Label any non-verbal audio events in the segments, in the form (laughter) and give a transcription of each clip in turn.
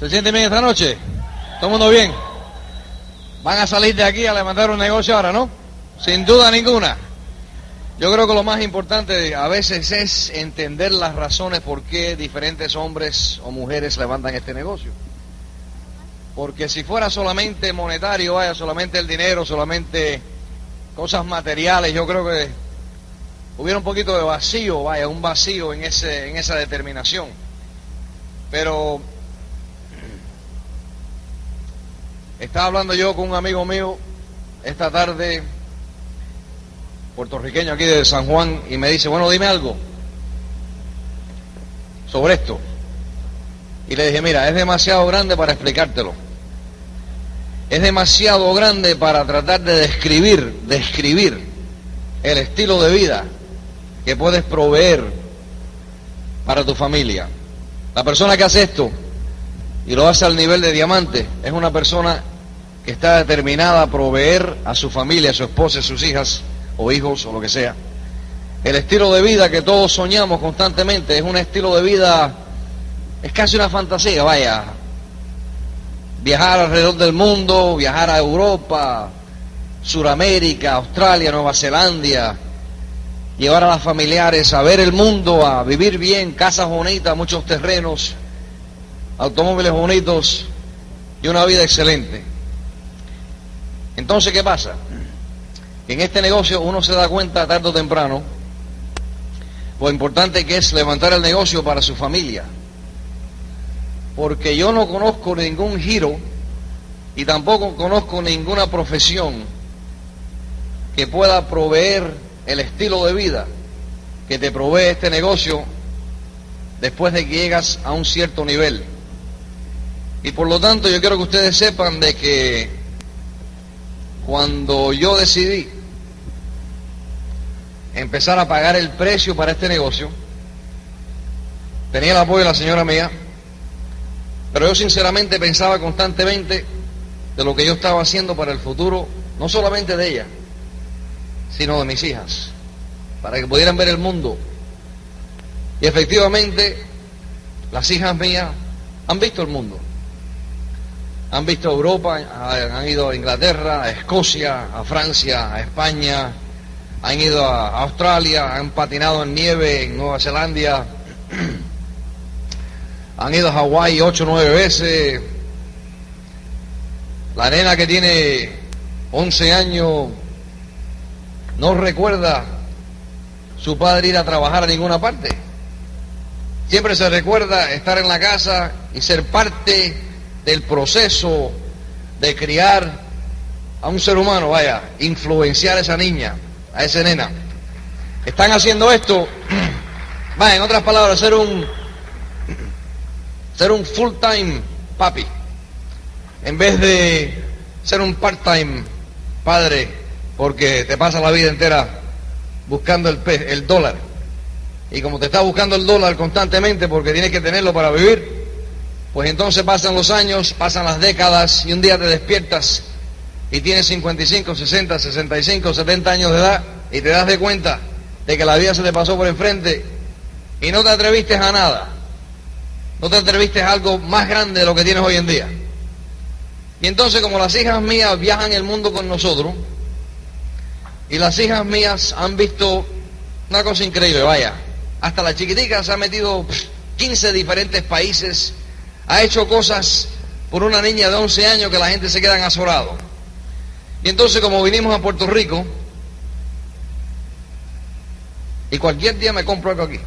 ¿Se siente bien esta noche? ¿Todo el mundo bien? Van a salir de aquí a levantar un negocio ahora, ¿no? Sin duda ninguna. Yo creo que lo más importante a veces es entender las razones por qué diferentes hombres o mujeres levantan este negocio. Porque si fuera solamente monetario, vaya, solamente el dinero, solamente cosas materiales, yo creo que hubiera un poquito de vacío, vaya, un vacío en, ese, en esa determinación. Pero estaba hablando yo con un amigo mío esta tarde, puertorriqueño aquí de San Juan, y me dice, bueno, dime algo sobre esto. Y le dije, mira, es demasiado grande para explicártelo. Es demasiado grande para tratar de describir, describir el estilo de vida que puedes proveer para tu familia. La persona que hace esto y lo hace al nivel de diamante es una persona que está determinada a proveer a su familia, a su esposa, a sus hijas o hijos o lo que sea. El estilo de vida que todos soñamos constantemente es un estilo de vida es casi una fantasía, vaya. Viajar alrededor del mundo, viajar a Europa, Suramérica, Australia, Nueva Zelanda, llevar a las familiares a ver el mundo, a vivir bien, casas bonitas, muchos terrenos, automóviles bonitos y una vida excelente. Entonces, ¿qué pasa? En este negocio uno se da cuenta tarde o temprano lo importante que es levantar el negocio para su familia porque yo no conozco ningún giro y tampoco conozco ninguna profesión que pueda proveer el estilo de vida que te provee este negocio después de que llegas a un cierto nivel. Y por lo tanto yo quiero que ustedes sepan de que cuando yo decidí empezar a pagar el precio para este negocio, tenía el apoyo de la señora mía, pero yo sinceramente pensaba constantemente de lo que yo estaba haciendo para el futuro, no solamente de ella, sino de mis hijas, para que pudieran ver el mundo. Y efectivamente, las hijas mías han visto el mundo. Han visto Europa, han ido a Inglaterra, a Escocia, a Francia, a España, han ido a Australia, han patinado en nieve en Nueva Zelanda (clears throat) han ido a Hawái ocho o nueve veces. La nena que tiene 11 años no recuerda su padre ir a trabajar a ninguna parte. Siempre se recuerda estar en la casa y ser parte del proceso de criar a un ser humano, vaya, influenciar a esa niña, a esa nena. Están haciendo esto, (clears throat) vaya, en otras palabras, ser un ser un full-time papi, en vez de ser un part-time padre, porque te pasa la vida entera buscando el, el dólar. Y como te está buscando el dólar constantemente porque tienes que tenerlo para vivir, pues entonces pasan los años, pasan las décadas y un día te despiertas y tienes 55, 60, 65, 70 años de edad y te das de cuenta de que la vida se te pasó por enfrente y no te atreviste a nada no te atreviste a algo más grande de lo que tienes hoy en día. Y entonces como las hijas mías viajan el mundo con nosotros, y las hijas mías han visto una cosa increíble, vaya, hasta la chiquitica se ha metido 15 diferentes países, ha hecho cosas por una niña de 11 años que la gente se queda azorado. Y entonces como vinimos a Puerto Rico, y cualquier día me compro algo aquí.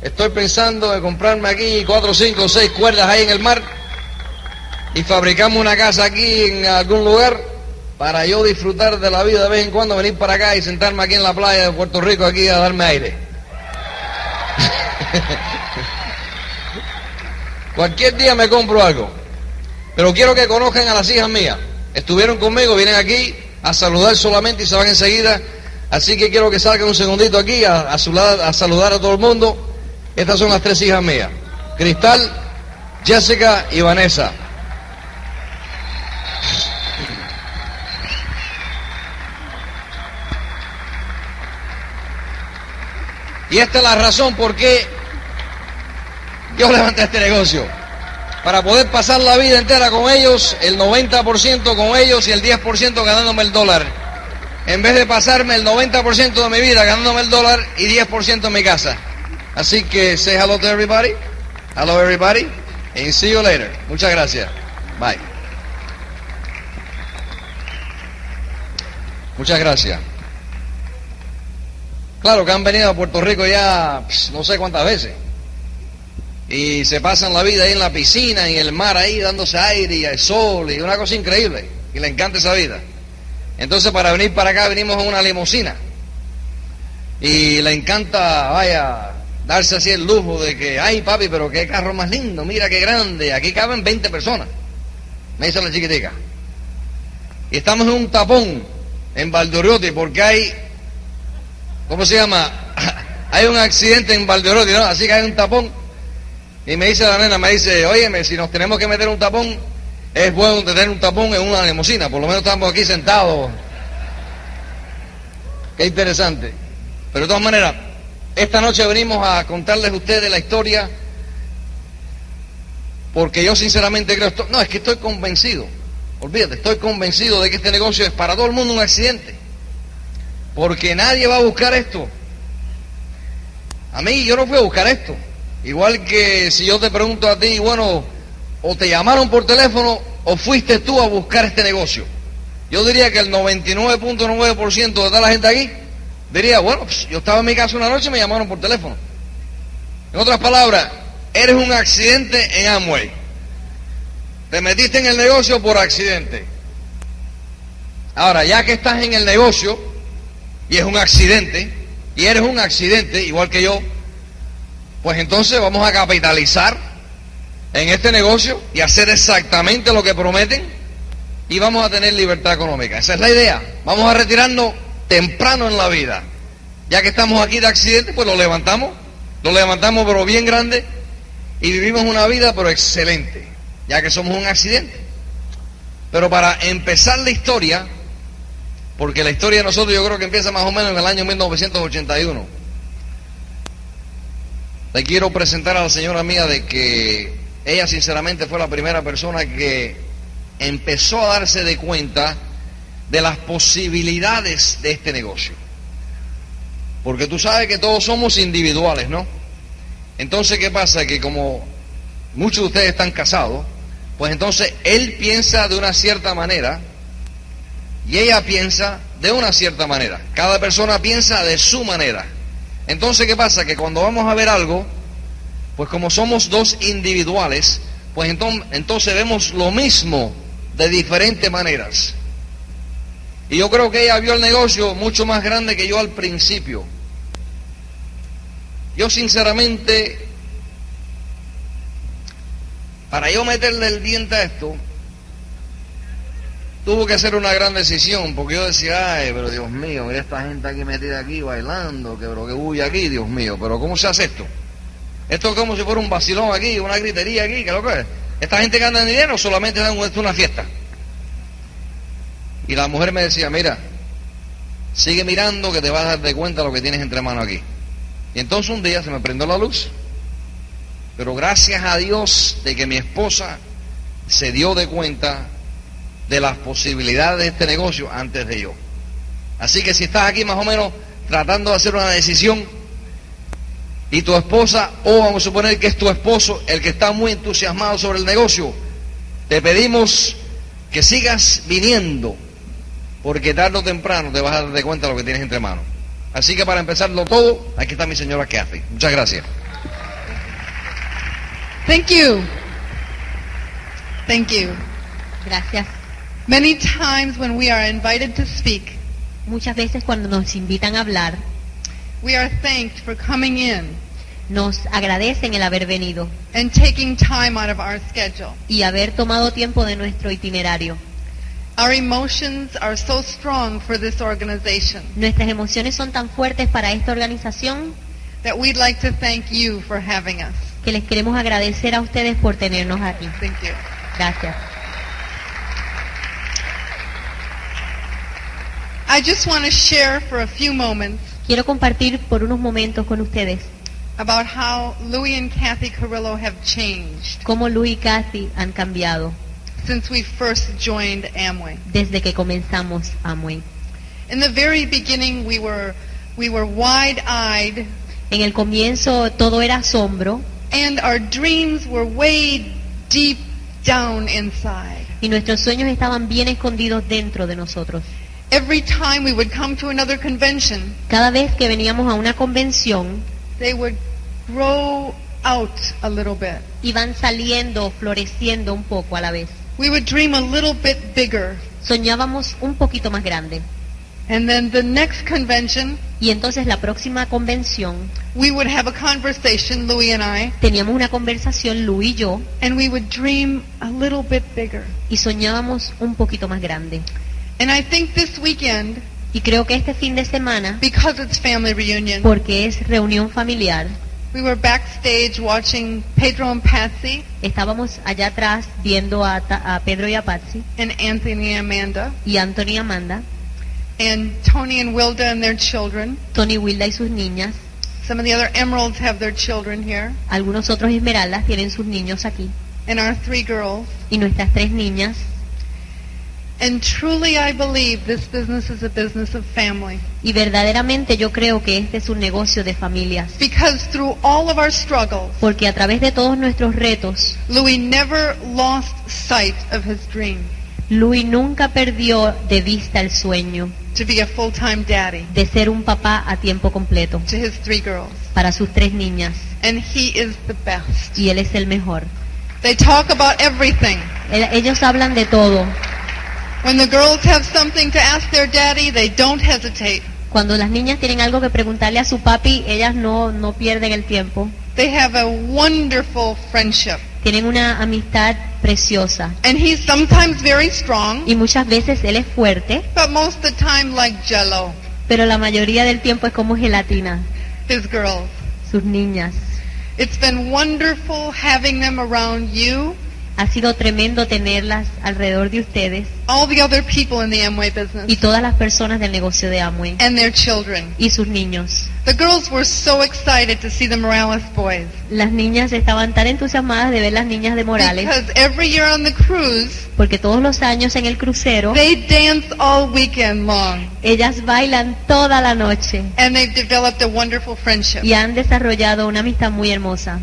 Estoy pensando en comprarme aquí cuatro, cinco, seis cuerdas ahí en el mar y fabricamos una casa aquí en algún lugar para yo disfrutar de la vida de vez en cuando, venir para acá y sentarme aquí en la playa de Puerto Rico aquí a darme aire. (laughs) Cualquier día me compro algo, pero quiero que conozcan a las hijas mías. Estuvieron conmigo, vienen aquí a saludar solamente y se van enseguida. Así que quiero que salgan un segundito aquí a, a saludar a todo el mundo. Estas son las tres hijas mías. Cristal, Jessica y Vanessa. Y esta es la razón por qué yo levanté este negocio. para poder pasar la vida entera con ellos, el 90% con ellos y el 10% ganándome el dólar. En vez de pasarme el 90% de mi vida ganándome el dólar y 10% en mi casa. Así que say hello to everybody. Hello everybody. And see you later. Muchas gracias. Bye. Muchas gracias. Claro que han venido a Puerto Rico ya no sé cuántas veces. Y se pasan la vida ahí en la piscina, en el mar ahí, dándose aire y el sol, y una cosa increíble. Y le encanta esa vida. Entonces para venir para acá venimos en una limusina. Y le encanta, vaya, darse así el lujo de que, ay papi, pero qué carro más lindo, mira qué grande, aquí caben 20 personas. Me dice la chiquitica. Y estamos en un tapón en Valdoriotti porque hay, ¿cómo se llama? (laughs) hay un accidente en Valdoriotti, ¿no? Así que hay un tapón. Y me dice la nena, me dice, óyeme, si nos tenemos que meter un tapón, es bueno tener un tapón en una limusina, por lo menos estamos aquí sentados. Qué interesante. Pero de todas maneras, esta noche venimos a contarles a ustedes la historia porque yo sinceramente creo, esto, no, es que estoy convencido, olvídate, estoy convencido de que este negocio es para todo el mundo un accidente, porque nadie va a buscar esto. A mí yo no fui a buscar esto, igual que si yo te pregunto a ti, bueno, o te llamaron por teléfono o fuiste tú a buscar este negocio. Yo diría que el 99.9% de toda la gente aquí diría, bueno, pues, yo estaba en mi casa una noche y me llamaron por teléfono. En otras palabras, eres un accidente en Amway. Te metiste en el negocio por accidente. Ahora, ya que estás en el negocio y es un accidente, y eres un accidente, igual que yo, pues entonces vamos a capitalizar en este negocio y hacer exactamente lo que prometen y vamos a tener libertad económica. Esa es la idea. Vamos a retirarnos temprano en la vida. Ya que estamos aquí de accidente, pues lo levantamos, lo levantamos pero bien grande y vivimos una vida pero excelente, ya que somos un accidente. Pero para empezar la historia, porque la historia de nosotros yo creo que empieza más o menos en el año 1981, le quiero presentar a la señora mía de que ella sinceramente fue la primera persona que empezó a darse de cuenta de las posibilidades de este negocio. Porque tú sabes que todos somos individuales, ¿no? Entonces, ¿qué pasa? Que como muchos de ustedes están casados, pues entonces él piensa de una cierta manera y ella piensa de una cierta manera. Cada persona piensa de su manera. Entonces, ¿qué pasa? Que cuando vamos a ver algo, pues como somos dos individuales, pues entonces, vemos lo mismo de diferentes maneras. Y yo creo que ella vio el negocio mucho más grande que yo al principio. Yo sinceramente, para yo meterle el diente a esto, tuvo que hacer una gran decisión, porque yo decía, ay, pero Dios mío, mira esta gente aquí metida aquí bailando, que pero que huye aquí, Dios mío, pero ¿cómo se hace esto? Esto es como si fuera un vacilón aquí, una gritería aquí, que lo que es. Esta gente gana dinero solamente dan una fiesta. Y la mujer me decía, mira, sigue mirando que te vas a dar de cuenta lo que tienes entre manos aquí. Y entonces un día se me prendió la luz. Pero gracias a Dios de que mi esposa se dio de cuenta de las posibilidades de este negocio antes de yo. Así que si estás aquí más o menos tratando de hacer una decisión y tu esposa, o vamos a suponer que es tu esposo el que está muy entusiasmado sobre el negocio, te pedimos que sigas viniendo porque tarde o temprano te vas a dar de cuenta de lo que tienes entre manos. Así que para empezarlo todo, aquí está mi señora Kathy. Muchas gracias. Thank you. Thank you. Gracias. Many times when we are invited to speak, Muchas veces cuando nos invitan a hablar, we are thanked for coming in nos agradecen el haber venido and taking time out of our schedule. y haber tomado tiempo de nuestro itinerario. Our emotions are so strong for this organization Nuestras emociones son tan fuertes para esta organización that we'd like to thank you for having us. que les queremos agradecer a ustedes por tenernos aquí. Thank you. Gracias. I just want to share for a few moments Quiero compartir por unos momentos con ustedes about how Louis and Kathy Carrillo have changed cómo Luis y Kathy han cambiado since we first joined Amway. desde que comenzamos Amway. In the very beginning, we were we were wide-eyed, En el comienzo todo era asombro and our dreams were way deep down inside. y nuestros sueños estaban bien escondidos dentro de nosotros. Every time we would come to another convention, Cada vez que veníamos a una convención, they would grow out a little bit. iban saliendo, floreciendo un poco a la vez. We would dream a little bit bigger. Soñábamos un poquito más grande. And then the next convention, Y entonces la próxima convención we would have a conversation, Louis and I, teníamos una conversación, Lu y yo, and we would dream a little bit bigger. y soñábamos un poquito más grande. And I think this weekend, Y creo que este fin de semana, because it's family reunion, porque es reunión familiar, we were backstage watching Pedro and Patsy estábamos allá atrás viendo a, a Pedro y a Patsy and Anthony and Amanda y Anthony y Amanda, and Tony and Wilda and their children. Tony Wilda y sus niñas, Some of the other Emeralds have their children here, algunos otros Esmeraldas tienen sus niños aquí, and our three girls. y nuestras tres niñas. And truly, I believe this business is a business of family. Y verdaderamente yo creo que este es un negocio de familias, Because through all of our struggles, porque a través de todos nuestros retos, Louis never lost sight of his dream Louis nunca perdió de vista el sueño to be a full-time daddy de ser un papá a tiempo completo to his three girls. para sus tres niñas, And he is the best. y él es el mejor. They talk about everything. Ellos hablan de todo. When the girls have something to ask their daddy, they don't hesitate. Cuando las niñas tienen algo que preguntarle a su papi, ellas no, no pierden el tiempo. They have a wonderful friendship. Tienen una amistad preciosa. And he's sometimes very strong, Y muchas veces él es fuerte, but most of the time like jello, pero la mayoría del tiempo es como gelatina, his girls. sus niñas. It's been wonderful having them around you, Ha sido tremendo tenerlas alrededor de ustedes all the other people in the Amway business, y todas las personas del negocio de Amway and their children. y sus niños. The girls were so excited to see the Morales boys. Las niñas estaban tan entusiasmadas de ver las niñas de Morales Because every year on the cruise, porque todos los años en el crucero they dance all weekend long. ellas bailan toda la noche And they've developed a wonderful friendship. y han desarrollado una amistad muy hermosa.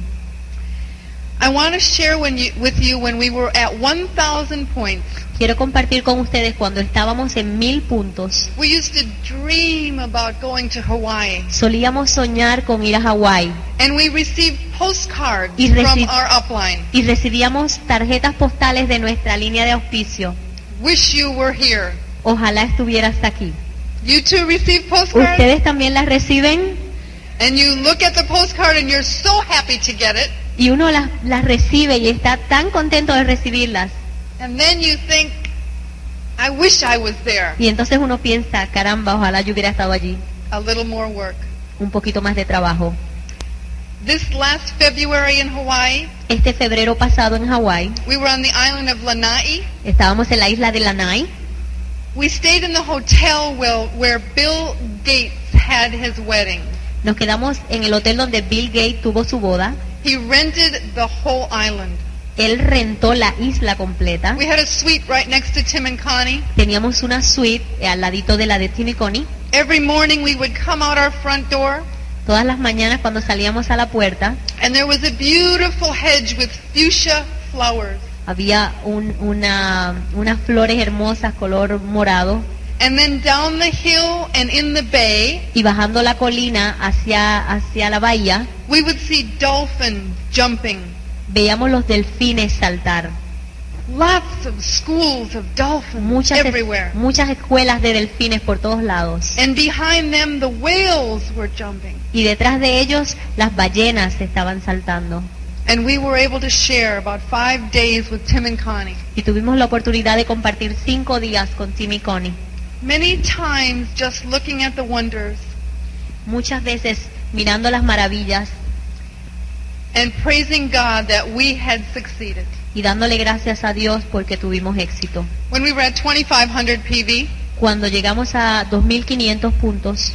I want to share when you, with you when we were at 1,000 points. Quiero compartir con ustedes cuando estábamos en mil puntos. We used to dream about going to Hawaii. Solíamos soñar con ir a Hawái And we received postcards Y from our upline. y recibíamos tarjetas postales de nuestra línea de auspicio. Wish you were here. Ojalá estuvieras aquí. You too receive postcards? ¿Ustedes también las reciben? And you look at the postcard and you're so happy to get it. Y uno las, las recibe y está tan contento de recibirlas. And then you think, I wish I was there. Y entonces uno piensa, caramba, ojalá yo hubiera estado allí. A little more work. Un poquito más de trabajo. This last February in Hawaii, Este febrero pasado en Hawái, we were on the island of Lanai. estábamos en la isla de Lanai. We stayed in the hotel where, where Bill Gates had his wedding. Nos quedamos en el hotel donde Bill Gates tuvo su boda. He rented the whole island. Él rentó la isla completa. We had a suite right next to Tim and Connie. Teníamos una suite al ladito de la de Tim y Connie. Every morning we would come out our front door Todas las mañanas cuando salíamos a la puerta and there was a beautiful hedge with fuchsia flowers. había un- una, unas flores hermosas color morado And then down the hill and in the bay, y bajando la colina hacia, hacia la bahía we would see dolphins jumping. veíamos los delfines saltar. Lots of schools of dolphins Muchas, everywhere. muchas escuelas de delfines por todos lados. And behind them, the whales were jumping. Y detrás de ellos las ballenas estaban saltando. And we were able to share about five days with Tim and Connie. Y tuvimos la oportunidad de compartir cinco días con Tim y Connie. Many times, just looking at the wonders Muchas veces mirando las maravillas and praising God that we had succeeded. y dándole gracias a Dios porque tuvimos éxito. When we were at 2,500 PV, Cuando llegamos a 2.500 puntos,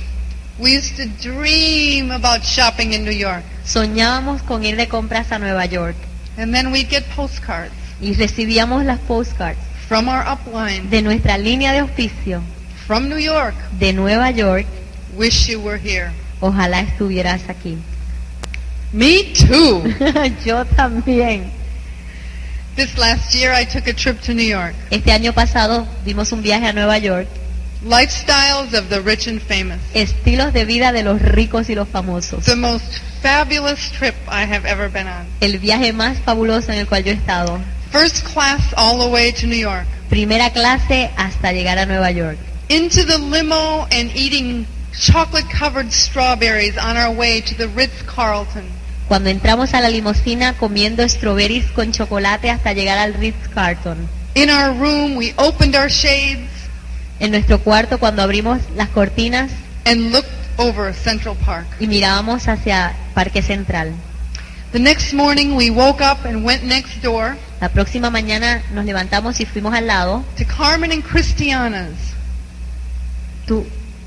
we used to dream about shopping in New York. Soñábamos con ir de compras a Nueva York And then we'd get postcards y recibíamos las postcards from our upline de nuestra línea de auspicio from New York. de Nueva York. Wish you were here. Ojalá estuvieras aquí. Me too. (laughs) Yo también. this last year I took a trip to New York. Este año pasado dimos un viaje a Nueva York. Lifestyles of the rich and famous. Estilos de vida de los ricos y los famosos. The most fabulous trip I have ever been on. El viaje más fabuloso en el cual yo he estado. First class all the way to New York. Primera clase hasta llegar a Nueva York. Into the limo and eating chocolate covered strawberries on our way to the Ritz Carlton. Cuando entramos a la limusina comiendo strawberries con chocolate hasta llegar al Ritz Carlton. In our room, we opened our shades En nuestro cuarto cuando abrimos las cortinas and looked over Central Park. y mirábamos hacia Parque Central. The next morning, we woke up and went next door La próxima mañana nos levantamos y fuimos al lado to Carmen and Christiana's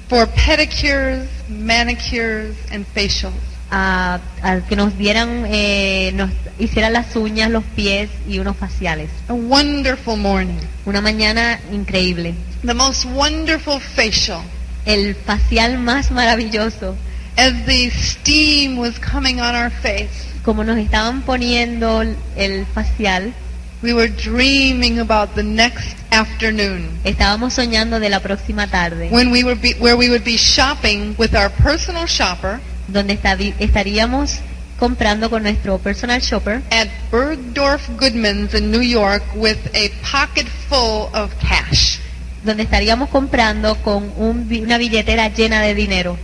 for pedicures, manicures, and facials. a, a que nos dieran, eh, nos hicieran las uñas, los pies y unos faciales. A wonderful morning. Una mañana increíble. The most wonderful facial. El facial más maravilloso. As the steam was coming on our face, Como nos estaban poniendo el facial, we were dreaming about the next afternoon estábamos soñando de la próxima tarde, when we would be where we would be shopping with our personal shopper donde estarí- estaríamos comprando con nuestro personal shopper at Bergdorf Goodman's in New York with a pocket full of cash. donde estaríamos comprando con un una billetera llena de dinero.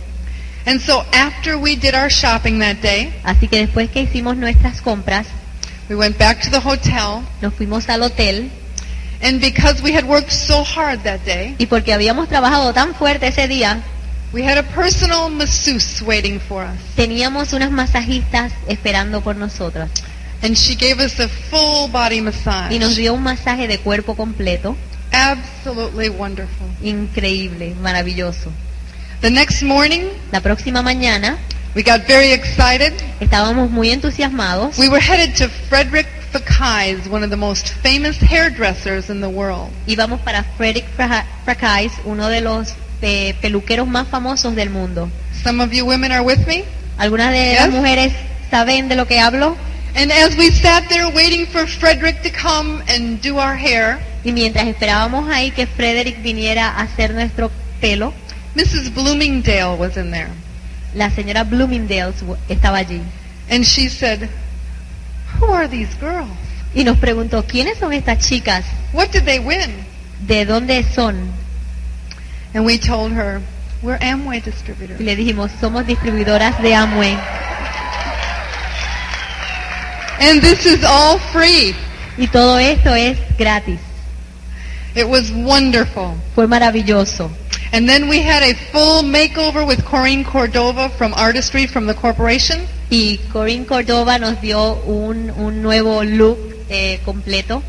And so after we did our shopping that day, Así que después que hicimos nuestras compras, we went back to the hotel nos fuimos al hotel and because we had worked so hard that day, y porque habíamos trabajado tan fuerte ese día, we had a personal masseuse waiting for us. teníamos unas masajistas esperando por nosotras And she gave us a full body massage. y nos dio un masaje de cuerpo completo, Absolutely wonderful. increíble, maravilloso. The next morning, La próxima mañana we got very excited. estábamos muy entusiasmados. We were headed to Frederick Fekai's, one of the most famous hairdressers in the world. Íbamos para Frederick Fra- Fracais, uno de los eh, peluqueros más famosos del mundo. Some of you women are with me. Algunas de Yes. las mujeres saben de lo que hablo. And as we sat there waiting for Frederick to come and do our hair, Y mientras esperábamos ahí que Frederick viniera a hacer nuestro pelo, Mrs. Bloomingdale was in there. la señora Bloomingdale's w- estaba allí. And she said, Who are these girls? Y nos preguntó, ¿quiénes son estas chicas? What did they win? ¿De dónde son? And we told her, We're Amway Y distributors. le dijimos, somos distribuidoras de Amway. And this is all free. Y todo esto es gratis. It was wonderful. Fue maravilloso. And then we had a full makeover with Corinne Cordova from Artistry from the corporation. Y Corinne Cordova nos dio un, un nuevo look eh, completo.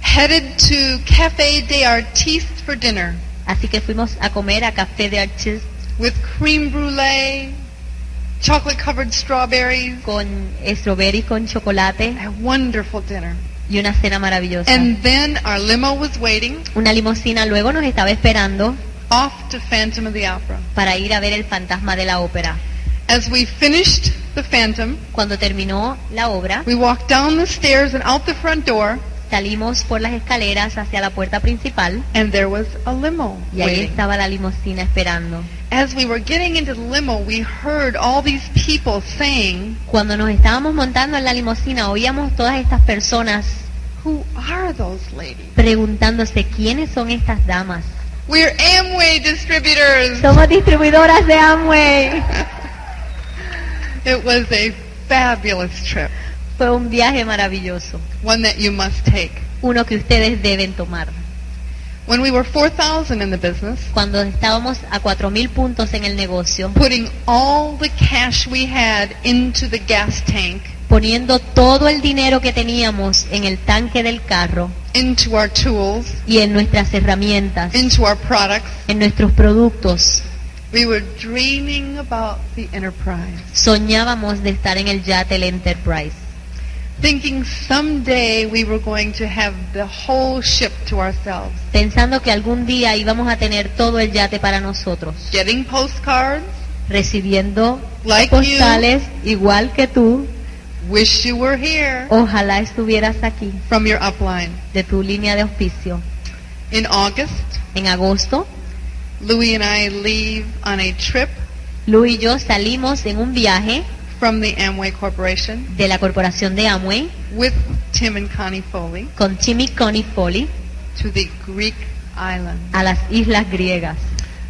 Headed to Cafe des Artistes for dinner Así que fuimos a comer a Café de Artistes with cream brulee, chocolate covered strawberries, con strawberry con chocolate a wonderful dinner. y una cena maravillosa. And then our limo was waiting Una limusina luego nos estaba esperando off to Phantom of the Opera. para ir a ver el fantasma de la ópera. As we finished the Phantom, Cuando terminó la obra, we walked down the stairs and out the front door, salimos por las escaleras hacia la puerta principal and there was a limo y ahí waiting. estaba la limusina esperando. As we were getting into the limo, we heard all these people saying, Cuando nos estábamos montando en la limusina, oíamos todas estas personas Who are those ladies? preguntándose quiénes son estas damas. We're Amway distributors. Somos distribuidoras de Amway. It was a fabulous trip, Fue un viaje maravilloso, one that you must take. uno que ustedes deben tomar. When we were 4,000 in the business, Cuando estábamos a 4.000 puntos en el negocio, putting all the cash we had into the gas tank, poniendo todo el dinero que teníamos en el tanque del carro into our tools, y en nuestras herramientas, into our products, en nuestros productos, We were dreaming about the Enterprise, Soñábamos de estar en el yate, el Enterprise, thinking someday we were going to have the whole ship to ourselves, pensando que algún día íbamos a tener todo el yate para nosotros, getting postcards, recibiendo Like postales igual que tú. Wish you were here Ojalá estuvieras aquí, from your upline. de tu línea de auspicio. In August, En agosto, Louis and I leave on a trip Lu y yo salimos en un viaje from the Amway Corporation de la corporación de Amway with Tim and Connie Foley con Timmy Connie Foley to the Greek islands. a las islas griegas.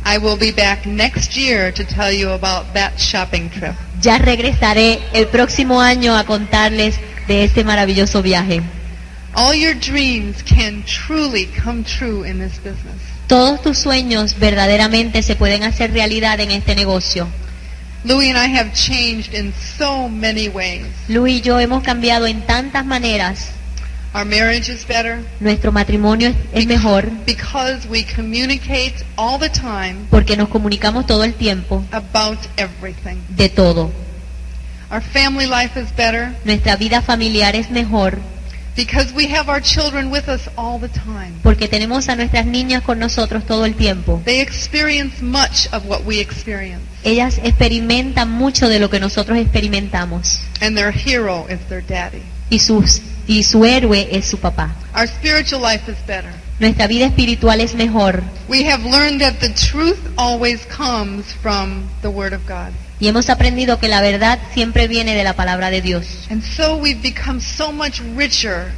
I will be back next year to tell you about that shopping trip. Ya regresaré el próximo año a contarles de este maravilloso viaje. All your dreams can truly come true in this business. Todos tus sueños verdaderamente se pueden hacer realidad en este negocio. Louis and I have changed in so many ways. Lu y yo hemos cambiado en tantas maneras. Our marriage is better Nuestro matrimonio es, es mejor because we communicate all the time porque nos comunicamos todo el tiempo about everything. de todo. Our family life is better Nuestra vida familiar es mejor because we have our children with us all the time. porque tenemos a nuestras niñas con nosotros todo el tiempo. They experience much of what we experience, Ellas experimentan mucho de lo que nosotros experimentamos and their hero is their daddy. y, sus, y su héroe es su papá. Our spiritual life is better. Nuestra vida espiritual es mejor We have learned that the truth always comes from the Word of God. y hemos aprendido que la verdad siempre viene de la palabra de Dios. And so we've become so much richer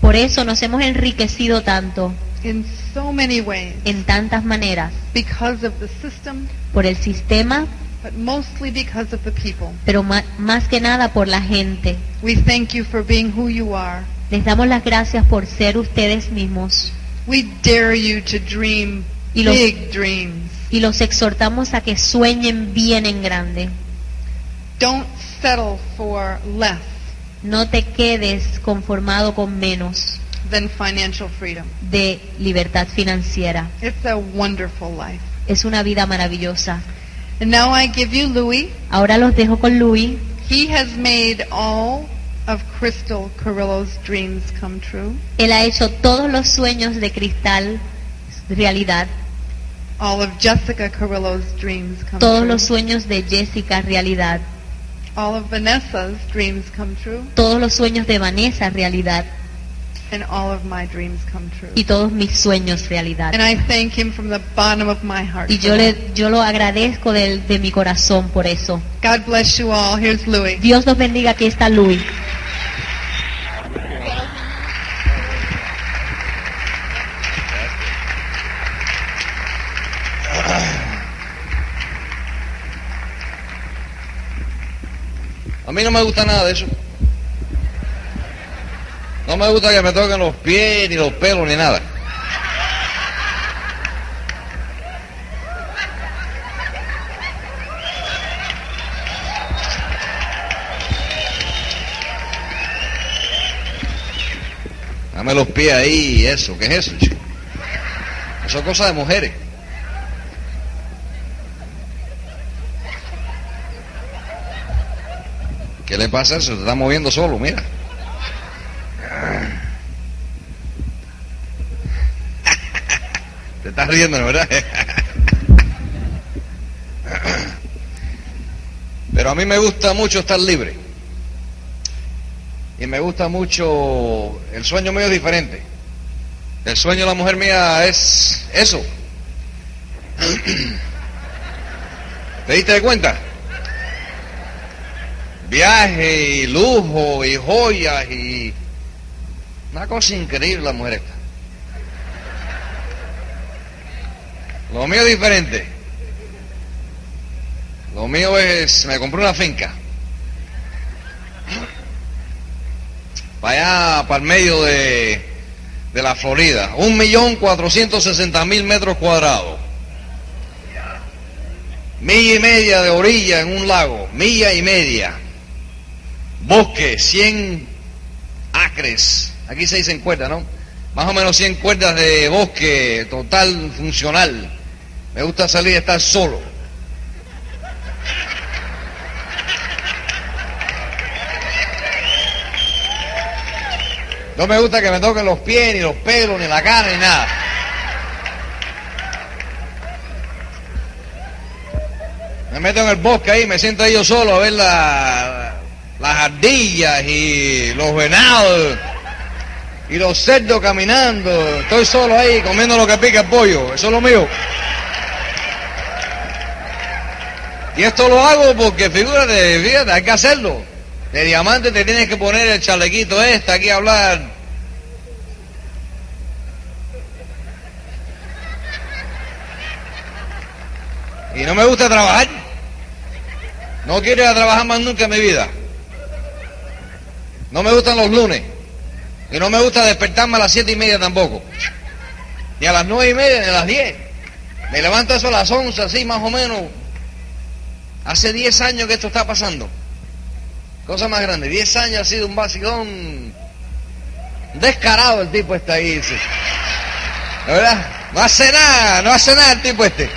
Por eso nos hemos enriquecido tanto in so many ways en tantas maneras, because of the system, por el sistema, but mostly because of the people. pero más que nada por la gente. We thank you for being who you are. Les damos las gracias por ser ustedes mismos We dare you to dream Y los- big dreams. y los exhortamos a que sueñen bien en grande. Don't settle for less No te quedes conformado con menos than financial freedom. de libertad financiera. It's a wonderful life. Es una vida maravillosa. And now I give you Louis. Ahora los dejo con Louis. He has made all of Crystal Carrillo's dreams come true. Él ha hecho todos los sueños de cristal realidad, All of Jessica Carrillo's dreams come todos true. los sueños de Jessica realidad, all of Vanessa's dreams come true. todos los sueños de Vanessa realidad And all of my dreams come true. y todos mis sueños realidad. And I thank him from the bottom of my heart. Y yo le yo lo agradezco del- de, mi corazón por eso. God bless you all. Here's Louis. Dios los bendiga, aquí está Louis. A mí no me gusta nada de eso. No me gusta que me toquen los pies, ni los pelos, ni nada. Dame los pies ahí eso. ¿Qué es eso, chico? Eso es cosa de mujeres. ¿Qué le pasa? Se está moviendo solo, mira. Estás riendo, ¿no, ¿verdad? Pero a mí me gusta mucho estar libre. Y me gusta mucho... El sueño mío es diferente. El sueño de la mujer mía es eso. ¿Te diste cuenta? Viaje y lujo y joyas y... Una cosa increíble la mujer. Lo mío es diferente. Lo mío es... Me compré una finca. Para allá, para el medio de, de la Florida. Un millón cuatrocientos sesenta mil metros cuadrados. Milla y media de orilla en un lago. Milla y media. Bosque, 100 acres. Aquí se dicen cuerdas, ¿no? Más o menos 100 cuerdas de bosque total funcional. Me gusta salir y estar solo. No me gusta que me toquen los pies, ni los pelos, ni la cara, ni nada. Me meto en el bosque ahí, me siento ahí yo solo a ver la, las ardillas y los venados y los cerdos caminando. Estoy solo ahí comiendo lo que pica el pollo. Eso es lo mío. Y esto lo hago porque figúrate, fíjate, hay que hacerlo. De diamante te tienes que poner el chalequito este aquí a hablar. Y no me gusta trabajar. No quiero ir a trabajar más nunca en mi vida. No me gustan los lunes. Y no me gusta despertarme a las siete y media tampoco. Ni a las nueve y media, ni a las diez. Me levanto eso a las once, así más o menos. Hace diez años que esto está pasando. Cosa más grande. Diez años ha sido un vacilón descarado el tipo está ahí. ¿De verdad? No hace nada, no hace nada el tipo este.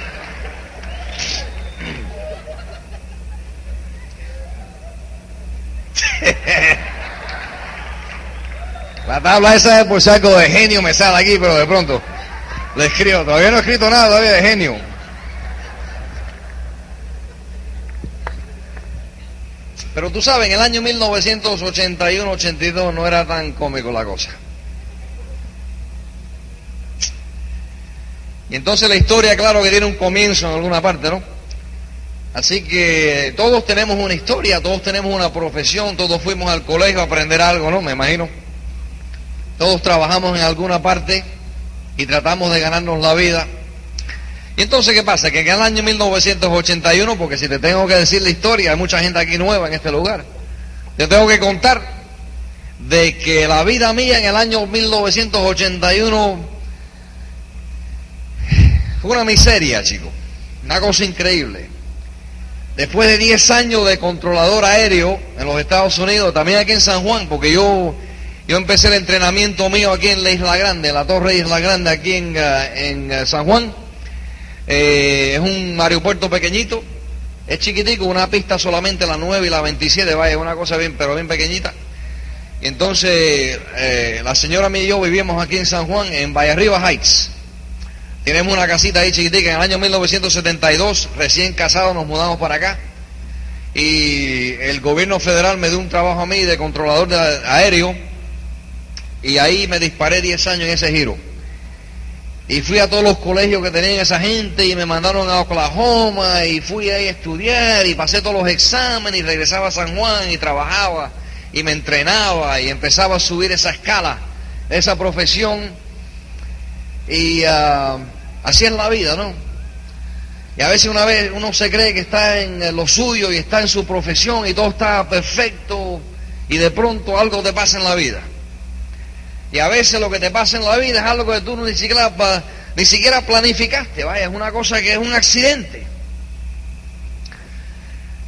(laughs) La tabla esa de por saco de genio me sale aquí, pero de pronto le escribo. Todavía no he escrito nada todavía de genio. Pero tú sabes, en el año 1981-82 no era tan cómico la cosa. Y entonces la historia, claro que tiene un comienzo en alguna parte, ¿no? Así que todos tenemos una historia, todos tenemos una profesión, todos fuimos al colegio a aprender algo, ¿no? Me imagino. Todos trabajamos en alguna parte y tratamos de ganarnos la vida. Y entonces, ¿qué pasa? Que en el año 1981, porque si te tengo que decir la historia, hay mucha gente aquí nueva en este lugar, te tengo que contar de que la vida mía en el año 1981 fue una miseria, chicos. Una cosa increíble. Después de 10 años de controlador aéreo en los Estados Unidos, también aquí en San Juan, porque yo, yo empecé el entrenamiento mío aquí en la Isla Grande, en la Torre Isla Grande, aquí en, eh, en eh, San Juan. Eh, es un aeropuerto pequeñito, es chiquitico, una pista solamente la 9 y la 27, vaya, una cosa bien, pero bien pequeñita. Y entonces, eh, la señora mía y yo vivíamos aquí en San Juan, en Valle Arriba Heights. Tenemos una casita ahí chiquitica. En el año 1972, recién casados, nos mudamos para acá. Y el gobierno federal me dio un trabajo a mí de controlador de aéreo. Y ahí me disparé 10 años en ese giro. Y fui a todos los colegios que tenían esa gente y me mandaron a Oklahoma y fui ahí a estudiar y pasé todos los exámenes y regresaba a San Juan y trabajaba y me entrenaba y empezaba a subir esa escala, esa profesión. Y ah, así es la vida, ¿no? Y a veces una vez uno se cree que está en lo suyo y está en su profesión y todo está perfecto y de pronto algo te pasa en la vida. Y a veces lo que te pasa en la vida es algo que tú ni siquiera, ni siquiera planificaste, vaya, es una cosa que es un accidente.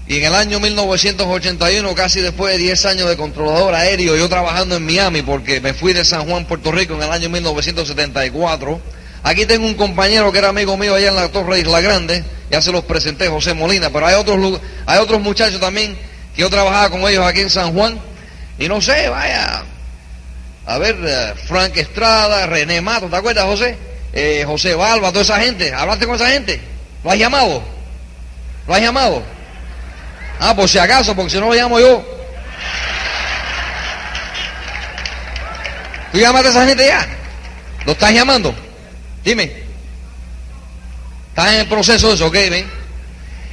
Y en el año 1981, casi después de 10 años de controlador aéreo, yo trabajando en Miami, porque me fui de San Juan, Puerto Rico, en el año 1974. Aquí tengo un compañero que era amigo mío allá en la Torre Isla Grande, ya se los presenté, José Molina, pero hay otros, hay otros muchachos también que yo trabajaba con ellos aquí en San Juan. Y no sé, vaya, a ver, eh, Frank Estrada, René Mato, ¿te acuerdas, José? Eh, José Balba, toda esa gente. ¿Hablaste con esa gente? ¿Lo has llamado? ¿Lo has llamado? Ah, por si acaso, porque si no lo llamo yo. ¿Tú llamaste a esa gente ya? ¿Lo estás llamando? Dime. ¿Estás en el proceso de eso? Ok, ven.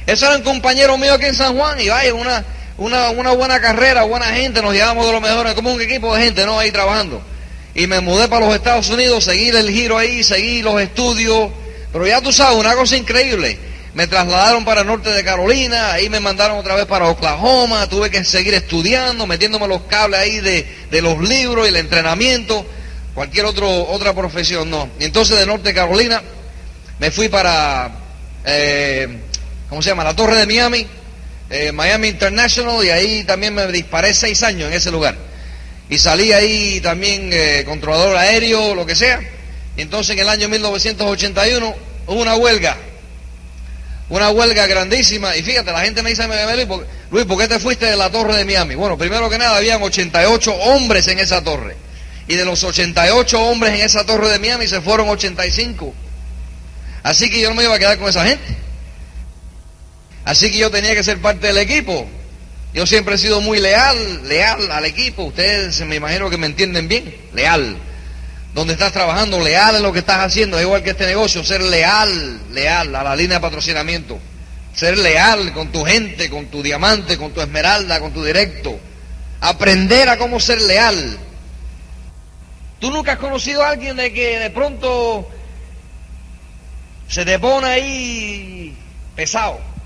Ese era un compañero mío aquí en San Juan y vaya, una, una, una buena carrera, buena gente, nos llevamos de lo mejor, como un equipo de gente, ¿no? Ahí trabajando. Y me mudé para los Estados Unidos, seguir el giro ahí, seguí los estudios, pero ya tú sabes, una cosa increíble. Me trasladaron para el norte de Carolina, ahí me mandaron otra vez para Oklahoma, tuve que seguir estudiando, metiéndome los cables ahí de, de los libros y el entrenamiento, cualquier otro, otra profesión, no. Y entonces de norte de Carolina me fui para, eh, ¿cómo se llama? La Torre de Miami, eh, Miami International, y ahí también me disparé seis años en ese lugar. Y salí ahí también eh, controlador aéreo, lo que sea. Entonces en el año 1981 hubo una huelga, una huelga grandísima. Y fíjate, la gente me dice, Luis, ¿por, Luis, ¿por qué te fuiste de la Torre de Miami? Bueno, primero que nada, habían 88 hombres en esa torre. Y de los 88 hombres en esa torre de Miami se fueron 85. Así que yo no me iba a quedar con esa gente. Así que yo tenía que ser parte del equipo. Yo siempre he sido muy leal, leal al equipo. Ustedes me imagino que me entienden bien. Leal. Donde estás trabajando, leal en lo que estás haciendo. Es igual que este negocio, ser leal, leal a la línea de patrocinamiento. Ser leal con tu gente, con tu diamante, con tu esmeralda, con tu directo. Aprender a cómo ser leal. Tú nunca has conocido a alguien de que de pronto se te pone ahí pesado.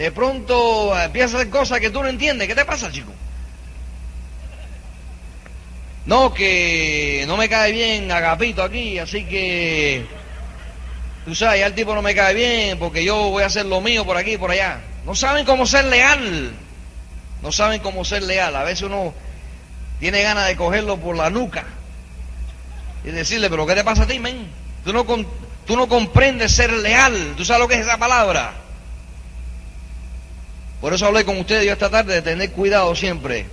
De pronto empieza a hacer cosas que tú no entiendes. ¿Qué te pasa, chico? No, que no me cae bien Agapito aquí, así que tú sabes, ya el tipo no me cae bien porque yo voy a hacer lo mío por aquí y por allá. No saben cómo ser leal. No saben cómo ser leal. A veces uno tiene ganas de cogerlo por la nuca y decirle, pero ¿qué te pasa a ti, men? Tú no, tú no comprendes ser leal. ¿Tú sabes lo que es esa palabra? Por eso hablé con ustedes yo esta tarde de tener cuidado siempre.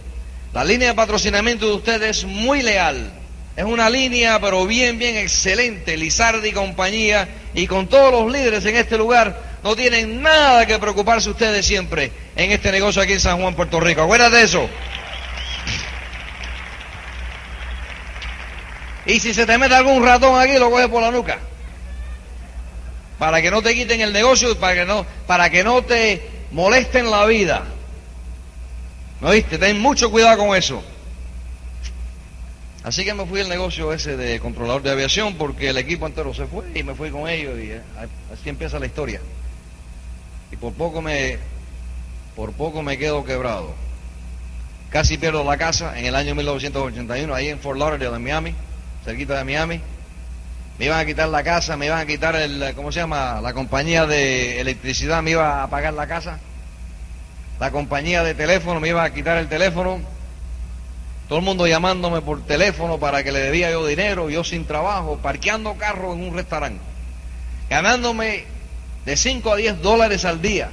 La línea de patrocinamiento de ustedes es muy leal. Es una línea, pero bien, bien excelente. Lizardi y compañía, y con todos los líderes en este lugar, no tienen nada que preocuparse ustedes siempre en este negocio aquí en San Juan, Puerto Rico. Acuérdate de eso. Y si se te mete algún ratón aquí, lo coge por la nuca. Para que no te quiten el negocio, para que no, para que no te molesten la vida. ¿No viste? Ten mucho cuidado con eso. Así que me fui al negocio ese de controlador de aviación porque el equipo entero se fue y me fui con ellos y eh, así empieza la historia. Y por poco me por poco me quedo quebrado. Casi pierdo la casa en el año 1981 ahí en Fort Lauderdale, en Miami, cerquita de Miami. Me iban a quitar la casa, me iban a quitar el, ¿cómo se llama? La compañía de electricidad me iba a pagar la casa. La compañía de teléfono me iba a quitar el teléfono. Todo el mundo llamándome por teléfono para que le debía yo dinero, yo sin trabajo, parqueando carro en un restaurante. Ganándome de 5 a 10 dólares al día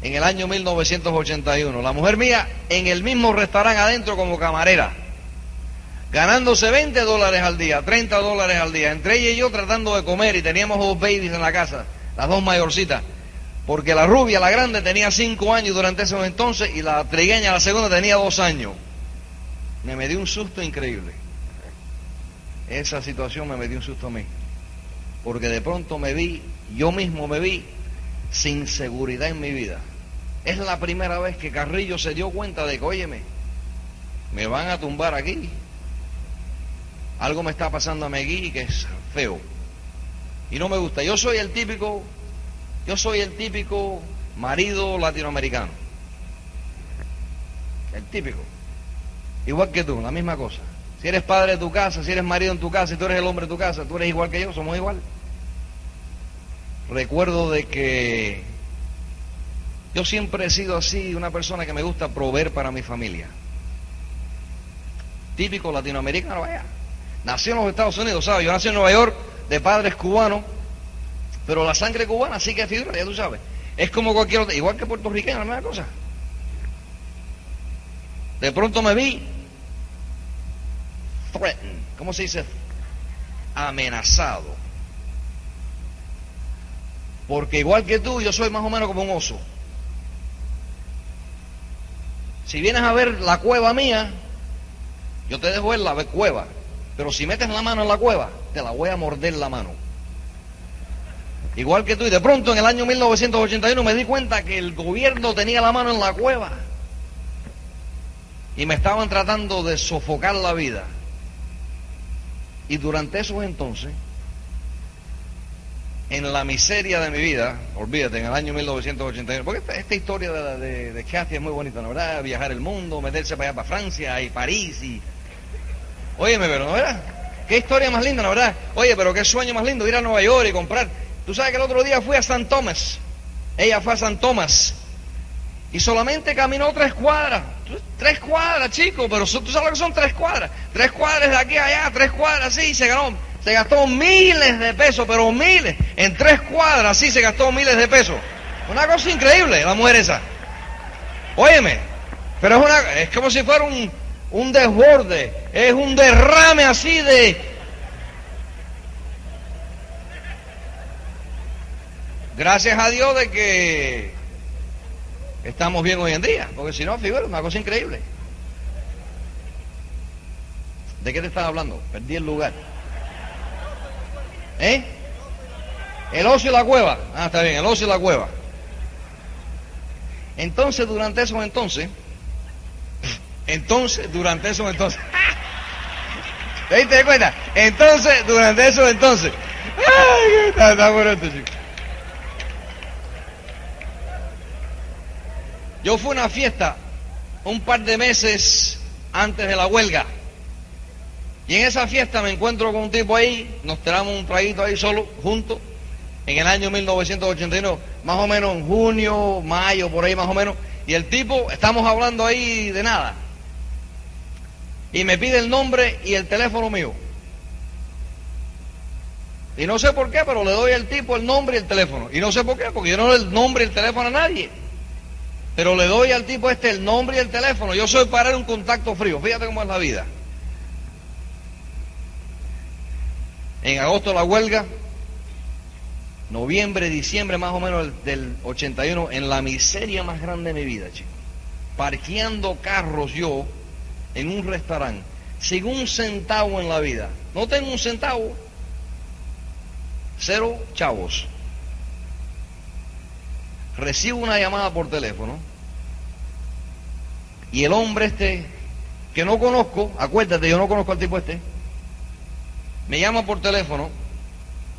en el año 1981. La mujer mía en el mismo restaurante adentro como camarera ganándose 20 dólares al día, 30 dólares al día, entre ella y yo tratando de comer y teníamos dos babies en la casa, las dos mayorcitas, porque la rubia, la grande, tenía 5 años durante ese entonces y la trigueña, la segunda, tenía 2 años. Me, me dio un susto increíble. Esa situación me, me dio un susto a mí, porque de pronto me vi, yo mismo me vi sin seguridad en mi vida. Es la primera vez que Carrillo se dio cuenta de que, óyeme, me van a tumbar aquí algo me está pasando a Megui que es feo. Y no me gusta. Yo soy el típico, yo soy el típico marido latinoamericano. El típico. Igual que tú, la misma cosa. Si eres padre de tu casa, si eres marido en tu casa, si tú eres el hombre de tu casa, tú eres igual que yo, somos igual. Recuerdo de que yo siempre he sido así, una persona que me gusta proveer para mi familia. Típico latinoamericano, vaya. Nació en los Estados Unidos, ¿sabes? Yo nací en Nueva York de padres cubanos, pero la sangre cubana sí que figura, ya tú sabes. Es como cualquier otra, igual que puertorriqueño, la misma cosa. De pronto me vi threatened, ¿cómo se dice? Amenazado. Porque igual que tú, yo soy más o menos como un oso. Si vienes a ver la cueva mía, yo te dejo ver la cueva. Pero si metes la mano en la cueva, te la voy a morder la mano. Igual que tú. Y de pronto en el año 1981 me di cuenta que el gobierno tenía la mano en la cueva. Y me estaban tratando de sofocar la vida. Y durante esos entonces, en la miseria de mi vida, olvídate, en el año 1981, porque esta, historia de, de, de es muy bonita, ¿no verdad? Viajar el mundo, meterse para allá, para Francia y París y Óyeme, pero ¿no verdad? Qué historia más linda, ¿no verdad? Oye, pero qué sueño más lindo ir a Nueva York y comprar. Tú sabes que el otro día fui a San Tomás. Ella fue a San Tomás. Y solamente caminó tres cuadras. Tres cuadras, chicos, pero tú sabes lo que son tres cuadras. Tres cuadras de aquí a allá, tres cuadras, sí, se ganó. Se gastó miles de pesos, pero miles. En tres cuadras, sí, se gastó miles de pesos. Una cosa increíble, la mujer esa. Óyeme, pero es, una, es como si fuera un, un desborde es un derrame así de... Gracias a Dios de que estamos bien hoy en día, porque si no, figura, una cosa increíble. ¿De qué te estás hablando? Perdí el lugar. ¿Eh? El ocio y la cueva. Ah, está bien, el ocio y la cueva. Entonces, durante esos entonces, entonces, durante esos entonces, (laughs) ¿te diste cuenta? Entonces, durante esos entonces, ¡ay, está, está bueno esto, chico! Yo fui a una fiesta un par de meses antes de la huelga. Y en esa fiesta me encuentro con un tipo ahí, nos tiramos un traguito ahí solo, juntos, en el año 1981, más o menos en junio, mayo, por ahí más o menos. Y el tipo, estamos hablando ahí de nada. Y me pide el nombre y el teléfono mío. Y no sé por qué, pero le doy al tipo el nombre y el teléfono. Y no sé por qué, porque yo no le doy el nombre y el teléfono a nadie. Pero le doy al tipo este el nombre y el teléfono. Yo soy para él un contacto frío. Fíjate cómo es la vida. En agosto la huelga, noviembre, diciembre más o menos del 81, en la miseria más grande de mi vida, chicos. Parqueando carros yo en un restaurante, sin un centavo en la vida. No tengo un centavo. Cero chavos. Recibo una llamada por teléfono y el hombre este, que no conozco, acuérdate, yo no conozco al tipo este, me llama por teléfono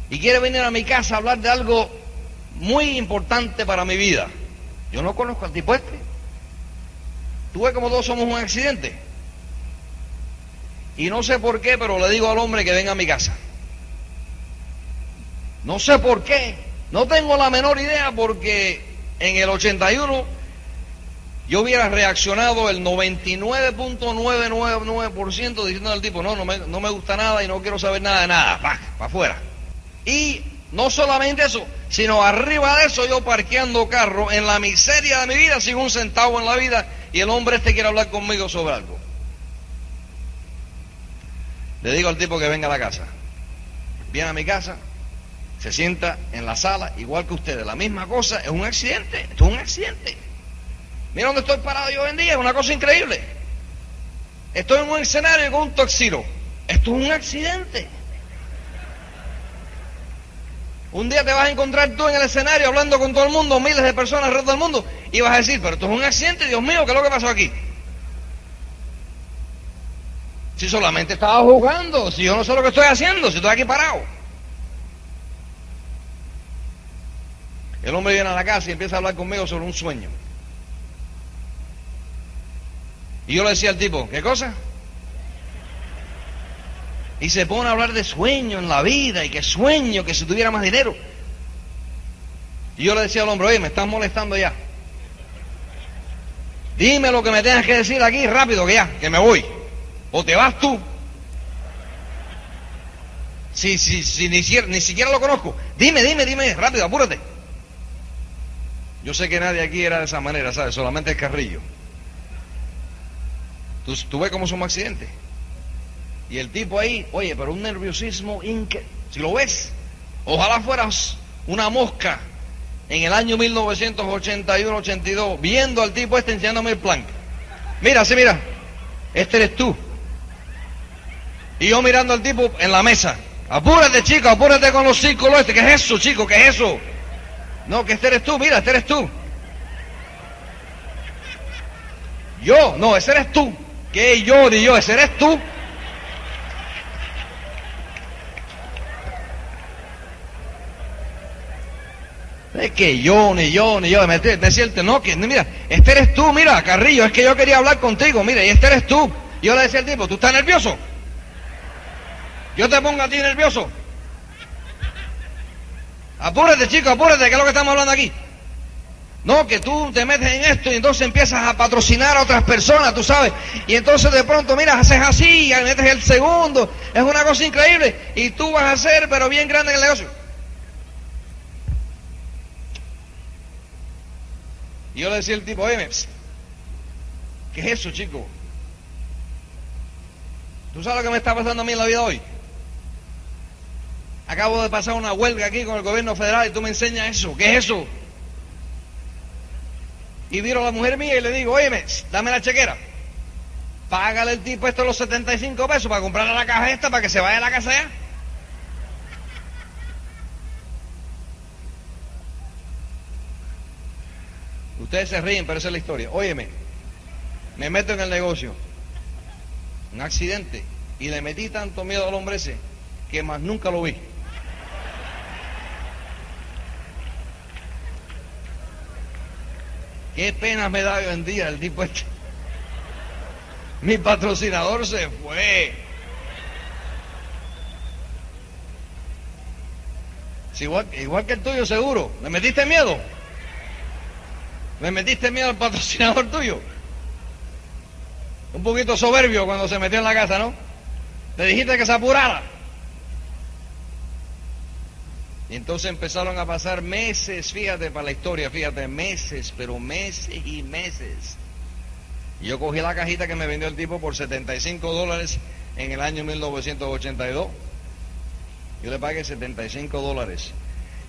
y quiere venir a mi casa a hablar de algo muy importante para mi vida. Yo no conozco al tipo este. Tú ves como todos somos un accidente. Y no sé por qué, pero le digo al hombre que venga a mi casa. No sé por qué. No tengo la menor idea porque en el 81 yo hubiera reaccionado el 99.999% diciendo al tipo, no, no me, no me gusta nada y no quiero saber nada de nada, para afuera. Y no solamente eso, sino arriba de eso yo parqueando carro en la miseria de mi vida sin un centavo en la vida y el hombre este quiere hablar conmigo sobre algo. Le digo al tipo que venga a la casa. Viene a mi casa, se sienta en la sala, igual que ustedes. La misma cosa, es un accidente, esto es un accidente. Mira dónde estoy parado yo hoy en día, es una cosa increíble. Estoy en un escenario con un toxiro. Esto es un accidente. Un día te vas a encontrar tú en el escenario hablando con todo el mundo, miles de personas alrededor del mundo, y vas a decir, pero esto es un accidente, Dios mío, ¿qué es lo que pasó aquí? Si solamente estaba jugando, si yo no sé lo que estoy haciendo, si estoy aquí parado. El hombre viene a la casa y empieza a hablar conmigo sobre un sueño. Y yo le decía al tipo, ¿qué cosa? Y se pone a hablar de sueño en la vida y que sueño que si tuviera más dinero. Y yo le decía al hombre, oye, me estás molestando ya. Dime lo que me tengas que decir aquí rápido, que ya, que me voy. O te vas tú. Si, si, si ni, ni siquiera lo conozco. Dime, dime, dime, rápido, apúrate. Yo sé que nadie aquí era de esa manera, ¿sabes? Solamente el carrillo. Tú, tú ves cómo somos accidentes. Y el tipo ahí, oye, pero un nerviosismo increíble. Si lo ves, ojalá fueras una mosca en el año 1981-82, viendo al tipo este enseñándome el plan. Mira, sí, mira, este eres tú. Y yo mirando al tipo en la mesa. Apúrate, chico, apúrate con los círculos este. ¿Qué es eso, chico? ¿Qué es eso? No, que este eres tú, mira, este eres tú. Yo, no, ese eres tú. ¿Qué yo ni yo? Ese eres tú. Es que yo, ni yo, ni yo, me decirte, no, que mira, este eres tú, mira, Carrillo, es que yo quería hablar contigo, mira, y este eres tú. Y yo le decía al tipo, ¿tú estás nervioso? Yo te pongo a ti nervioso. Apúrate, chico, apúrate, que es lo que estamos hablando aquí. No, que tú te metes en esto y entonces empiezas a patrocinar a otras personas, tú sabes. Y entonces de pronto, mira, haces así y metes el segundo. Es una cosa increíble. Y tú vas a hacer, pero bien grande en el negocio. Y yo le decía al tipo, oye, ¿qué es eso, chico? ¿Tú sabes lo que me está pasando a mí en la vida hoy? Acabo de pasar una huelga aquí con el gobierno federal y tú me enseñas eso. ¿Qué es eso? Y viro a la mujer mía y le digo, oye, dame la chequera. Págale el tipo esto los 75 pesos para comprarle la caja esta para que se vaya a la casa ya. Ustedes se ríen, pero esa es la historia. Óyeme, me meto en el negocio. Un accidente. Y le metí tanto miedo al hombre ese que más nunca lo vi. Qué pena me da hoy en día el tipo este. Mi patrocinador se fue. igual, igual que el tuyo seguro. ¿Le metiste miedo? ¿Le metiste miedo al patrocinador tuyo? Un poquito soberbio cuando se metió en la casa, ¿no? Le dijiste que se apurara. Y entonces empezaron a pasar meses, fíjate para la historia, fíjate, meses, pero meses y meses. Yo cogí la cajita que me vendió el tipo por 75 dólares en el año 1982. Yo le pagué 75 dólares.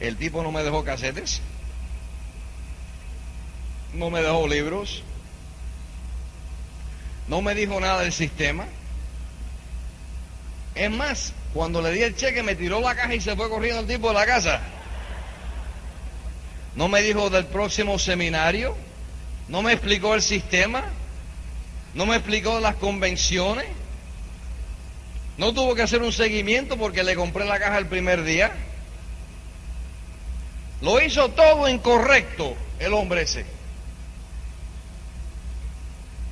El tipo no me dejó casetes, no me dejó libros, no me dijo nada del sistema. Es más, cuando le di el cheque me tiró la caja y se fue corriendo el tipo de la casa. No me dijo del próximo seminario, no me explicó el sistema, no me explicó las convenciones, no tuvo que hacer un seguimiento porque le compré la caja el primer día. Lo hizo todo incorrecto el hombre ese.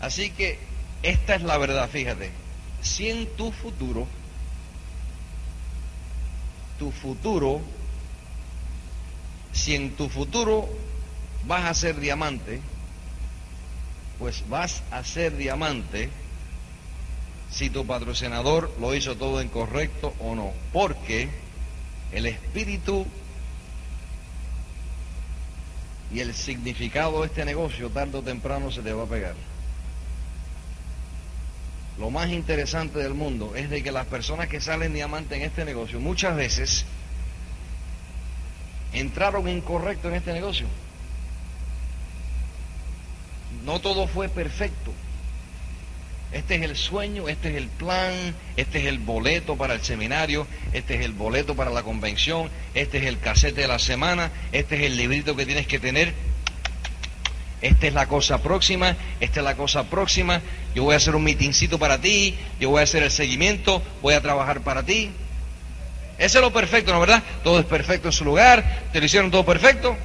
Así que esta es la verdad, fíjate. Si en tu futuro tu futuro, si en tu futuro vas a ser diamante, pues vas a ser diamante si tu patrocinador lo hizo todo incorrecto o no. Porque el espíritu y el significado de este negocio tarde o temprano se te va a pegar. Lo más interesante del mundo es de que las personas que salen diamante en este negocio muchas veces entraron incorrecto en este negocio. No todo fue perfecto. Este es el sueño, este es el plan, este es el boleto para el seminario, este es el boleto para la convención, este es el casete de la semana, este es el librito que tienes que tener esta es la cosa próxima, esta es la cosa próxima, yo voy a hacer un mitincito para ti, yo voy a hacer el seguimiento, voy a trabajar para ti. Ese es lo perfecto, ¿no verdad? Todo es perfecto en su lugar, te lo hicieron todo perfecto.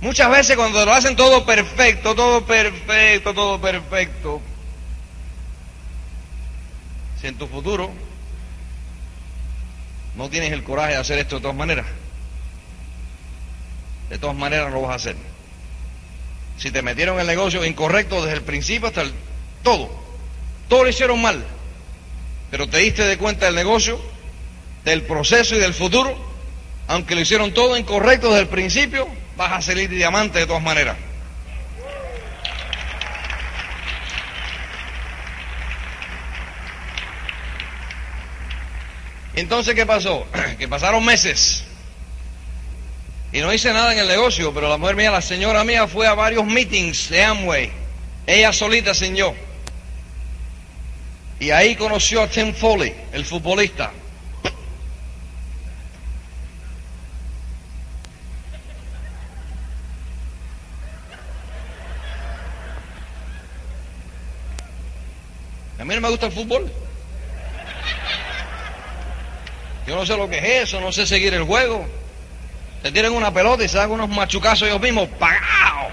Muchas veces cuando lo hacen todo perfecto, todo perfecto, todo perfecto, si en tu futuro no tienes el coraje de hacer esto de todas maneras, de todas maneras lo vas a hacer si te metieron en el negocio incorrecto desde el principio hasta el todo. Todo lo hicieron mal. Pero te diste de cuenta del negocio, del proceso y del futuro. Aunque lo hicieron todo incorrecto desde el principio, vas a salir diamante de todas maneras. Entonces, ¿qué pasó? (clears throat) Que pasaron meses y no hice nada en el negocio, pero la mujer mía, la señora mía, fue a varios meetings de Amway. Ella solita sin yo. Y ahí conoció a Tim Foley, el futbolista. A mí no me gusta el fútbol. Yo no sé lo que es eso, no sé seguir el juego. Se tienen una pelota y se dan unos machucazos ellos mismos, pagados.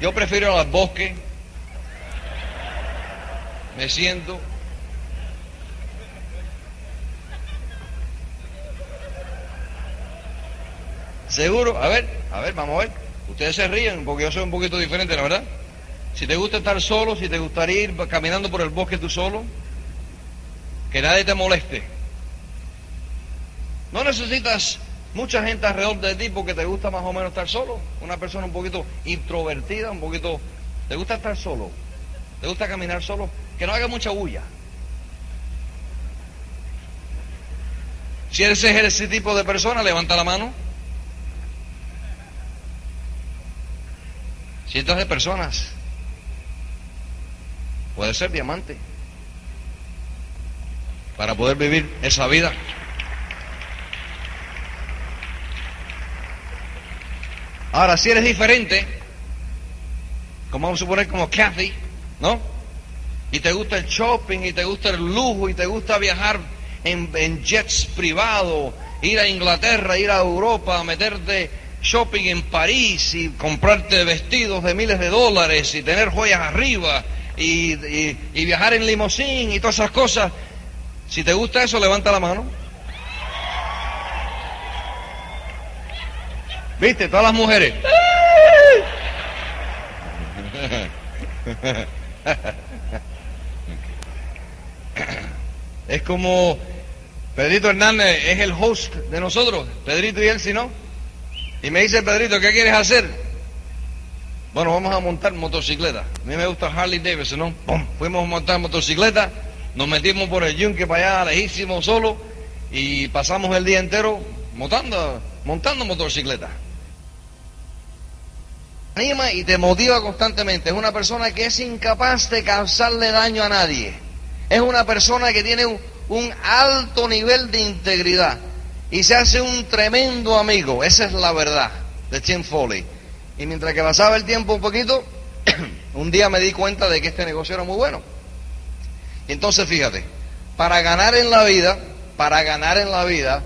Yo prefiero al bosque. Me siento. Seguro, a ver, a ver, vamos a ver. Ustedes se ríen porque yo soy un poquito diferente, la verdad. Si te gusta estar solo, si te gustaría ir caminando por el bosque tú solo, que nadie te moleste. No necesitas mucha gente alrededor de ti porque te gusta más o menos estar solo. Una persona un poquito introvertida, un poquito... ¿Te gusta estar solo? ¿Te gusta caminar solo? que no haga mucha bulla. Si eres ese tipo de persona, levanta la mano. Cientos de personas. Puede ser diamante. Para poder vivir esa vida. Ahora, si eres diferente, como vamos a suponer como Kathy, ¿no? Y te gusta el shopping, y te gusta el lujo, y te gusta viajar en, jets privados, ir a Inglaterra, ir a Europa, meterte shopping en París y comprarte vestidos de miles de dólares y tener joyas arriba y, y viajar en limosín y todas esas cosas. Si te gusta eso, levanta la mano. ¿Viste? Todas las mujeres. (laughs) Es como Pedrito Hernández es el host de nosotros, Pedrito y él, si no. Y me dice Pedrito, ¿qué quieres hacer? Bueno, vamos a montar motocicleta. A mí me gusta Harley Davidson, ¿no? Fuimos a montar motocicleta, nos metimos por el yunque para allá, lejísimo solo, y pasamos el día entero montando, montando motocicleta. Anima y te motiva constantemente. Es una persona que es incapaz de causarle daño a nadie. Es una persona que tiene un, un alto nivel de integridad y se hace un tremendo amigo. Esa es la verdad de Tim Foley. Y mientras que pasaba el tiempo un poquito, (clears throat) un día me di cuenta de que este negocio era muy bueno. Y entonces fíjate, para ganar en la vida, para ganar en la vida,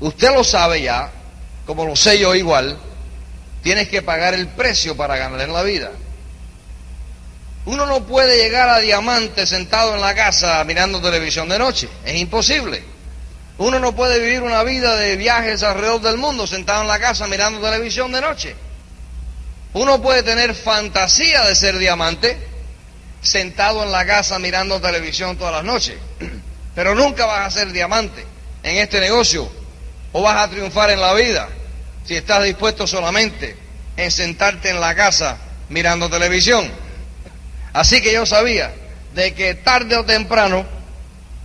usted lo sabe ya, como lo sé yo igual, tienes que pagar el precio para ganar en la vida. Uno no puede llegar a diamante sentado en la casa mirando televisión de noche. Es imposible. Uno no puede vivir una vida de viajes alrededor del mundo sentado en la casa mirando televisión de noche. Uno puede tener fantasía de ser diamante sentado en la casa mirando televisión todas las noches. (clears throat) Pero nunca vas a ser diamante en este negocio o vas a triunfar en la vida si estás dispuesto solamente en sentarte en la casa mirando televisión. Así que yo sabía de que tarde o temprano,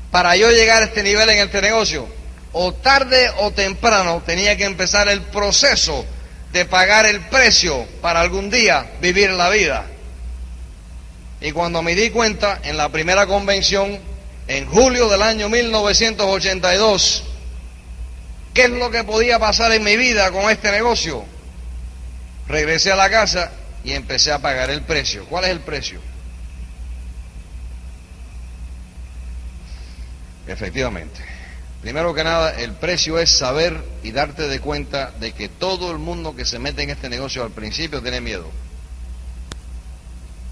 para yo llegar a este nivel en este negocio, o tarde o temprano tenía que empezar el proceso de pagar el precio para algún día vivir la vida. Y cuando me di cuenta en la primera convención, en julio del año 1982, ¿qué es lo que podía pasar en mi vida con este negocio? Regresé a la casa y empecé a pagar el precio. ¿Cuál es el precio? Efectivamente. Primero que nada, el precio es saber y darte de cuenta de que todo el mundo que se mete en este negocio al principio tiene miedo.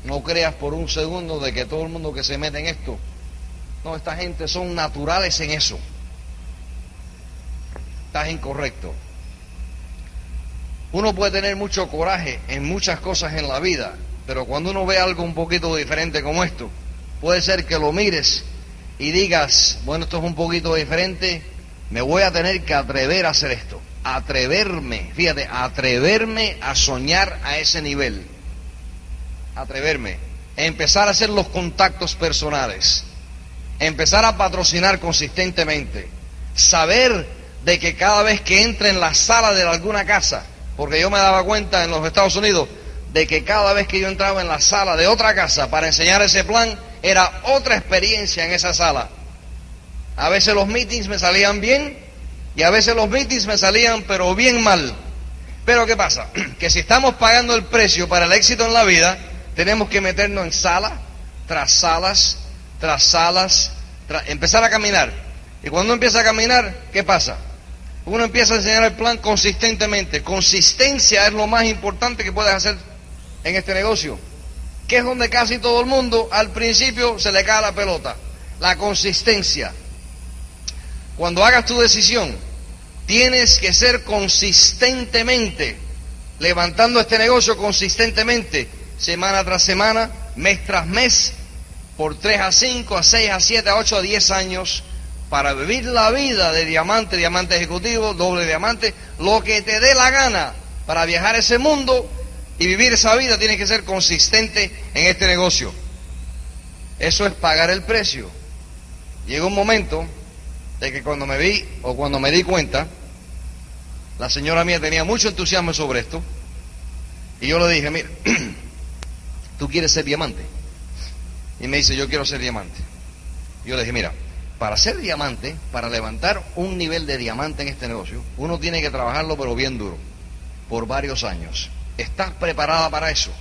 No creas por un segundo de que todo el mundo que se mete en esto, no, esta gente son naturales en eso. Estás incorrecto. Uno puede tener mucho coraje en muchas cosas en la vida, pero cuando uno ve algo un poquito diferente como esto, puede ser que lo mires y digas, bueno, esto es un poquito diferente, me voy a tener que atrever a hacer esto. Atreverme, fíjate, atreverme a soñar a ese nivel. Atreverme. Empezar a hacer los contactos personales. Empezar a patrocinar consistentemente. Saber de que cada vez que entre en la sala de alguna casa, porque yo me daba cuenta en los Estados Unidos de que cada vez que yo entraba en la sala de otra casa para enseñar ese plan, era otra experiencia en esa sala. A veces los meetings me salían bien y a veces los meetings me salían pero bien mal. Pero ¿qué pasa? (clears throat) Que si estamos pagando el precio para el éxito en la vida, tenemos que meternos en sala, tras salas, tras salas, empezar a caminar. Y cuando uno empieza a caminar, ¿qué pasa? Uno empieza a enseñar el plan consistentemente. Consistencia es lo más importante que puedes hacer en este negocio que es donde casi todo el mundo al principio se le cae la pelota, la consistencia. Cuando hagas tu decisión, tienes que ser consistentemente, levantando este negocio consistentemente, semana tras semana, mes tras mes, por 3 a 5, a 6, a 7, a 8, a 10 años, para vivir la vida de diamante, diamante ejecutivo, doble diamante, lo que te dé la gana para viajar ese mundo y vivir esa vida tiene que ser consistente en este negocio. Eso es pagar el precio. Llegó un momento de que cuando me vi o cuando me di cuenta, la señora mía tenía mucho entusiasmo sobre esto, y yo le dije, mira, (clears throat) tú quieres ser diamante. Y me dice, yo quiero ser diamante. Yo le dije, mira, para ser diamante, para levantar un nivel de diamante en este negocio, uno tiene que trabajarlo pero bien duro, por varios años. ¿Estás preparada para eso?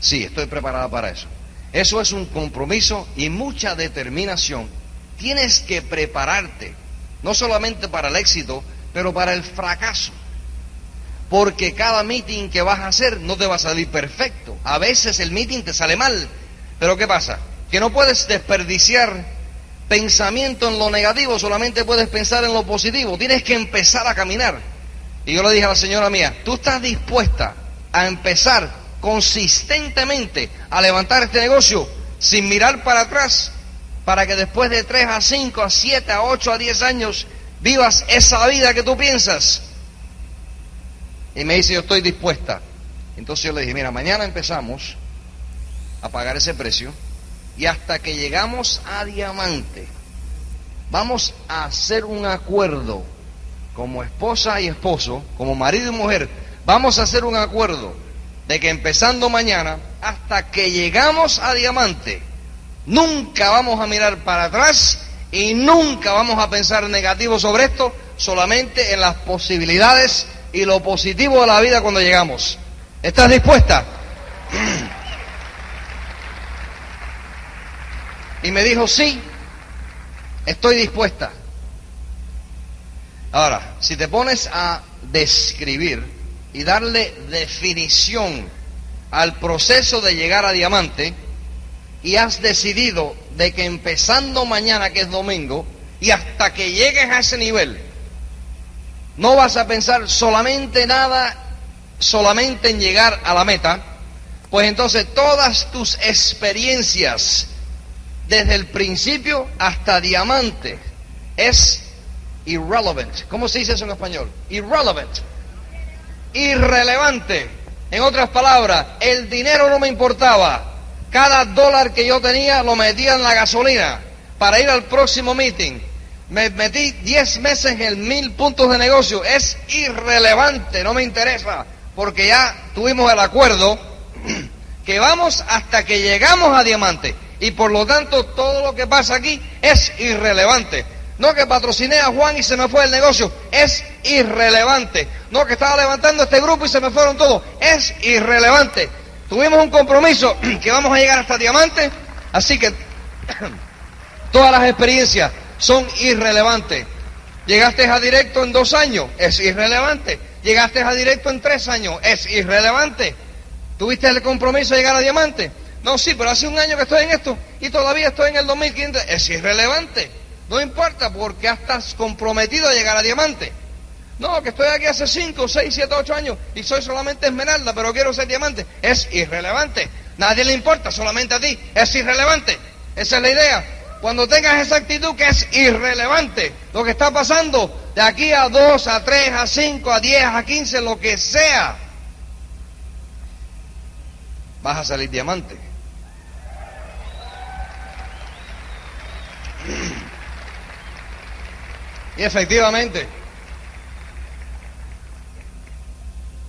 Sí, estoy preparada para eso. Eso es un compromiso y mucha determinación. Tienes que prepararte, no solamente para el éxito, pero para el fracaso. Porque cada meeting que vas a hacer no te va a salir perfecto. A veces el meeting te sale mal. Pero ¿qué pasa? Que no puedes desperdiciar pensamiento en lo negativo, solamente puedes pensar en lo positivo. Tienes que empezar a caminar. Y yo le dije a la señora mía, ¿tú estás dispuesta a empezar consistentemente a levantar este negocio sin mirar para atrás para que después de 3 a 5, a 7, a 8, a 10 años vivas esa vida que tú piensas? Y me dice, yo estoy dispuesta. Entonces yo le dije, mira, mañana empezamos a pagar ese precio y hasta que llegamos a diamante, vamos a hacer un acuerdo como esposa y esposo, como marido y mujer, vamos a hacer un acuerdo de que empezando mañana, hasta que llegamos a diamante, nunca vamos a mirar para atrás y nunca vamos a pensar negativo sobre esto, solamente en las posibilidades y lo positivo de la vida cuando llegamos. ¿Estás dispuesta? (clears throat) Y me dijo, sí, estoy dispuesta. Ahora, si te pones a describir y darle definición al proceso de llegar a diamante, y has decidido de que empezando mañana, que es domingo, y hasta que llegues a ese nivel, no vas a pensar solamente nada, solamente en llegar a la meta, pues entonces todas tus experiencias, desde el principio hasta diamante, es irrelevant. ¿Cómo se dice eso en español? Irrelevant. Irrelevante. En otras palabras, el dinero no me importaba. Cada dólar que yo tenía lo metía en la gasolina para ir al próximo meeting. Me metí 10 meses en mil puntos de negocio. Es irrelevante, no me interesa, porque ya tuvimos el acuerdo (clears throat) que vamos hasta que llegamos a diamante. Y por lo tanto, todo lo que pasa aquí es irrelevante. No que patrociné a Juan y se me fue el negocio, es irrelevante. No que estaba levantando este grupo y se me fueron todos, es irrelevante. Tuvimos un compromiso (clears throat) que vamos a llegar hasta diamante, así que (clears throat) todas las experiencias son irrelevantes. Llegaste a directo en dos años, es irrelevante. Llegaste a directo en tres años, es irrelevante. ¿Tuviste el compromiso de llegar a diamante? No, sí, pero hace un año que estoy en esto y todavía estoy en el 2015. Es irrelevante. No importa porque estás comprometido a llegar a diamante. No, que estoy aquí hace 5, 6, 7, 8 años y soy solamente esmeralda, pero quiero ser diamante. Es irrelevante. Nadie le importa, solamente a ti. Es irrelevante. Esa es la idea. Cuando tengas esa actitud que es irrelevante, lo que está pasando de aquí a 2, a 3, a 5, a 10, a 15, lo que sea, vas a salir diamante. Y efectivamente,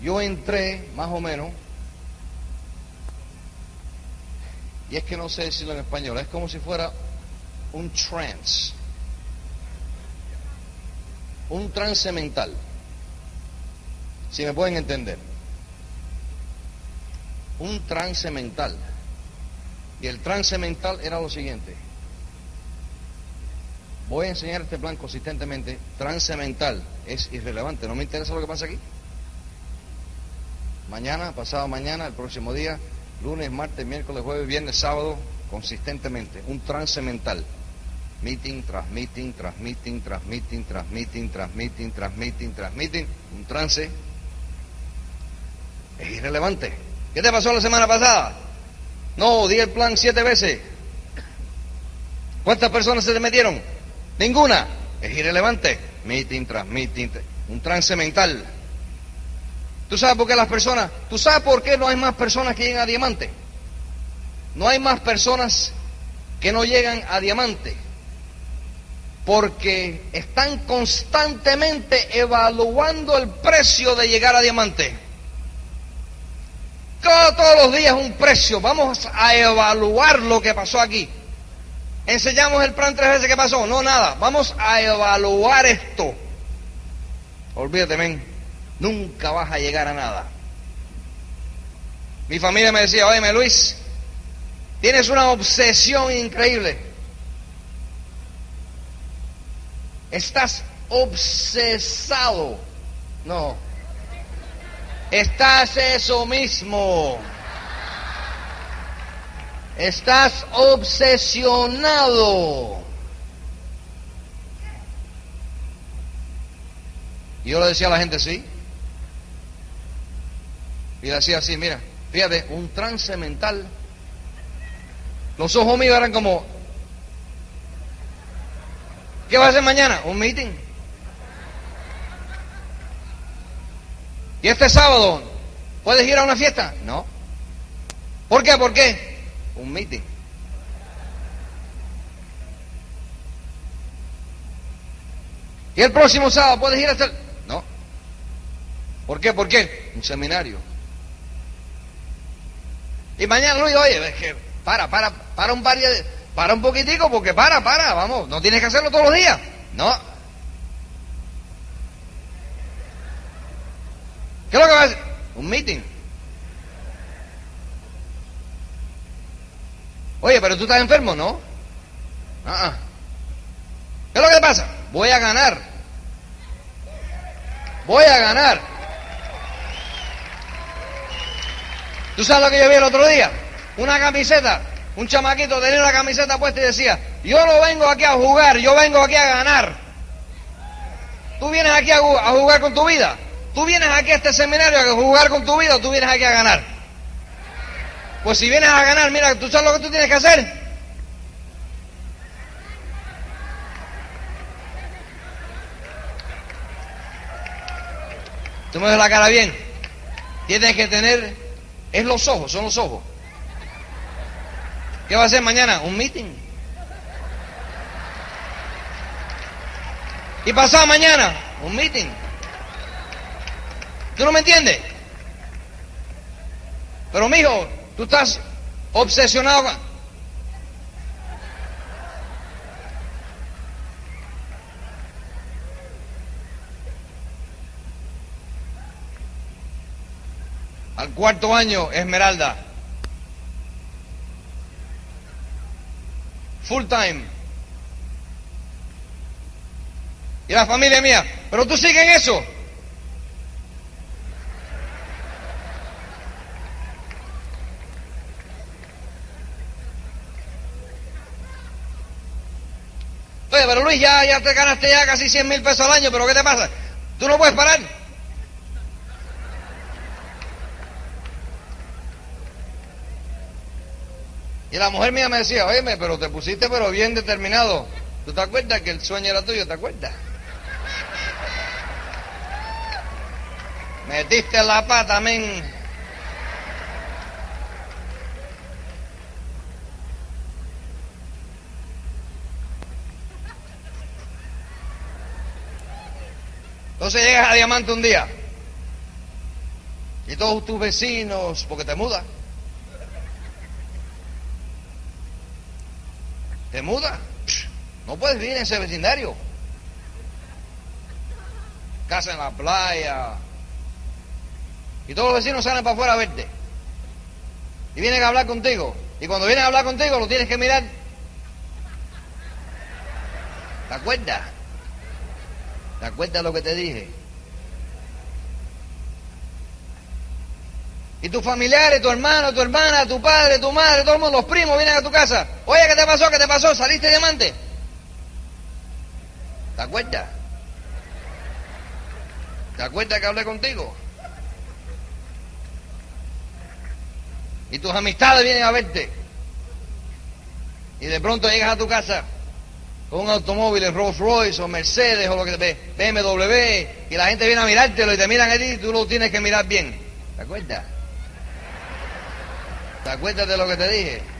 yo entré más o menos, y es que no sé decirlo en español, es como si fuera un trance, un trance mental, si me pueden entender, un trance mental. Y el trance mental era lo siguiente. Voy a enseñar este plan consistentemente. Trance mental es irrelevante. No me interesa lo que pasa aquí. Mañana, pasado mañana, el próximo día, lunes, martes, miércoles, jueves, viernes, sábado, consistentemente. Un trance mental. Meeting tras meeting, tras meeting, tras meeting, tras meeting, tras meeting, tras meeting. Un trance es irrelevante. ¿Qué te pasó la semana pasada? No, di el plan siete veces. ¿Cuántas personas se te metieron? Ninguna. Es irrelevante. Meeting tras meeting. Un trance mental. ¿Tú sabes por qué las personas? ¿Tú sabes por qué no hay más personas que llegan a diamante? No hay más personas que no llegan a diamante porque están constantemente evaluando el precio de llegar a diamante. todos los días un precio. Vamos a evaluar lo que pasó aquí. Enseñamos el plan tres veces que pasó. No, nada. Vamos a evaluar esto. Olvídate, men. Nunca vas a llegar a nada. Mi familia me decía, oye, Luis, tienes una obsesión increíble. Estás obsesado. No. Estás eso mismo. Estás obsesionado. Y yo le decía a la gente, sí. Y le decía así, mira, fíjate, un trance mental. Los ojos míos eran como, ¿Qué va a hacer mañana? Un meeting. ¿Y este sábado puedes ir a una fiesta? No. ¿Por qué? ¿Por qué? Un meeting. ¿Y el próximo sábado puedes ir a hacer? No. ¿Por qué? ¿Por qué? Un seminario. Y mañana Luis, oye, es que para, para, para un par de para un poquitico porque para, para, vamos, no tienes que hacerlo todos los días. No. ¿Qué es lo que va a hacer? Un meeting. Oye, pero tú estás enfermo, ¿no? Ah, ah. ¿Qué es lo que pasa? Voy a ganar. Voy a ganar. ¿Tú sabes lo que yo vi el otro día? Una camiseta un chamaquito tenía una camiseta puesta y decía, yo no vengo aquí a jugar, yo vengo aquí a ganar. Tú vienes aquí a, jugar con tu vida. Tú vienes aquí a este seminario a jugar con tu vida o tú vienes aquí a ganar. Pues si vienes a ganar, mira, ¿tú sabes lo que tú tienes que hacer? Tú me ves la cara bien. Tienes que tener, es los ojos, son los ojos. ¿Qué va a hacer mañana? Un meeting. Y pasado mañana, un meeting. ¿Tú no me entiendes? Pero mijo, tú estás obsesionado. Al cuarto año, Esmeralda. full time. Y la familia mía, pero tú sigues en eso. Oye, pero Luis, ya, ya te ganaste ya casi 100 mil pesos al año, pero ¿qué te pasa? ¿Tú no puedes parar? Y la mujer mía me decía, oye, pero te pusiste pero bien determinado. ¿Tú te acuerdas que el sueño era tuyo? ¿Te acuerdas? Metiste la pata, men. Entonces llegas a Diamante un día y todos tus vecinos, porque te mudas, ¿Te muda? No puedes vivir en ese vecindario. Casa en la playa. Y todos los vecinos salen para afuera a verte. Y vienen a hablar contigo. Y cuando vienen a hablar contigo lo tienes que mirar. ¿Te acuerdas? ¿Te acuerdas lo que te dije? Y tus familiares, tu hermano, tu hermana, tu padre, tu madre, todos los primos vienen a tu casa. Oye, ¿qué te pasó? ¿Qué te pasó? ¿Saliste diamante? ¿Te acuerdas? ¿Te acuerdas que hablé contigo? Y tus amistades vienen a verte. Y de pronto llegas a tu casa un automóvil, Rolls Royce o Mercedes o lo que ve, BMW, y la gente viene a mirártelo y te miran a tú lo tienes que mirar bien. ¿Te acuerdas? ¿Te acuerdas de lo que te dije?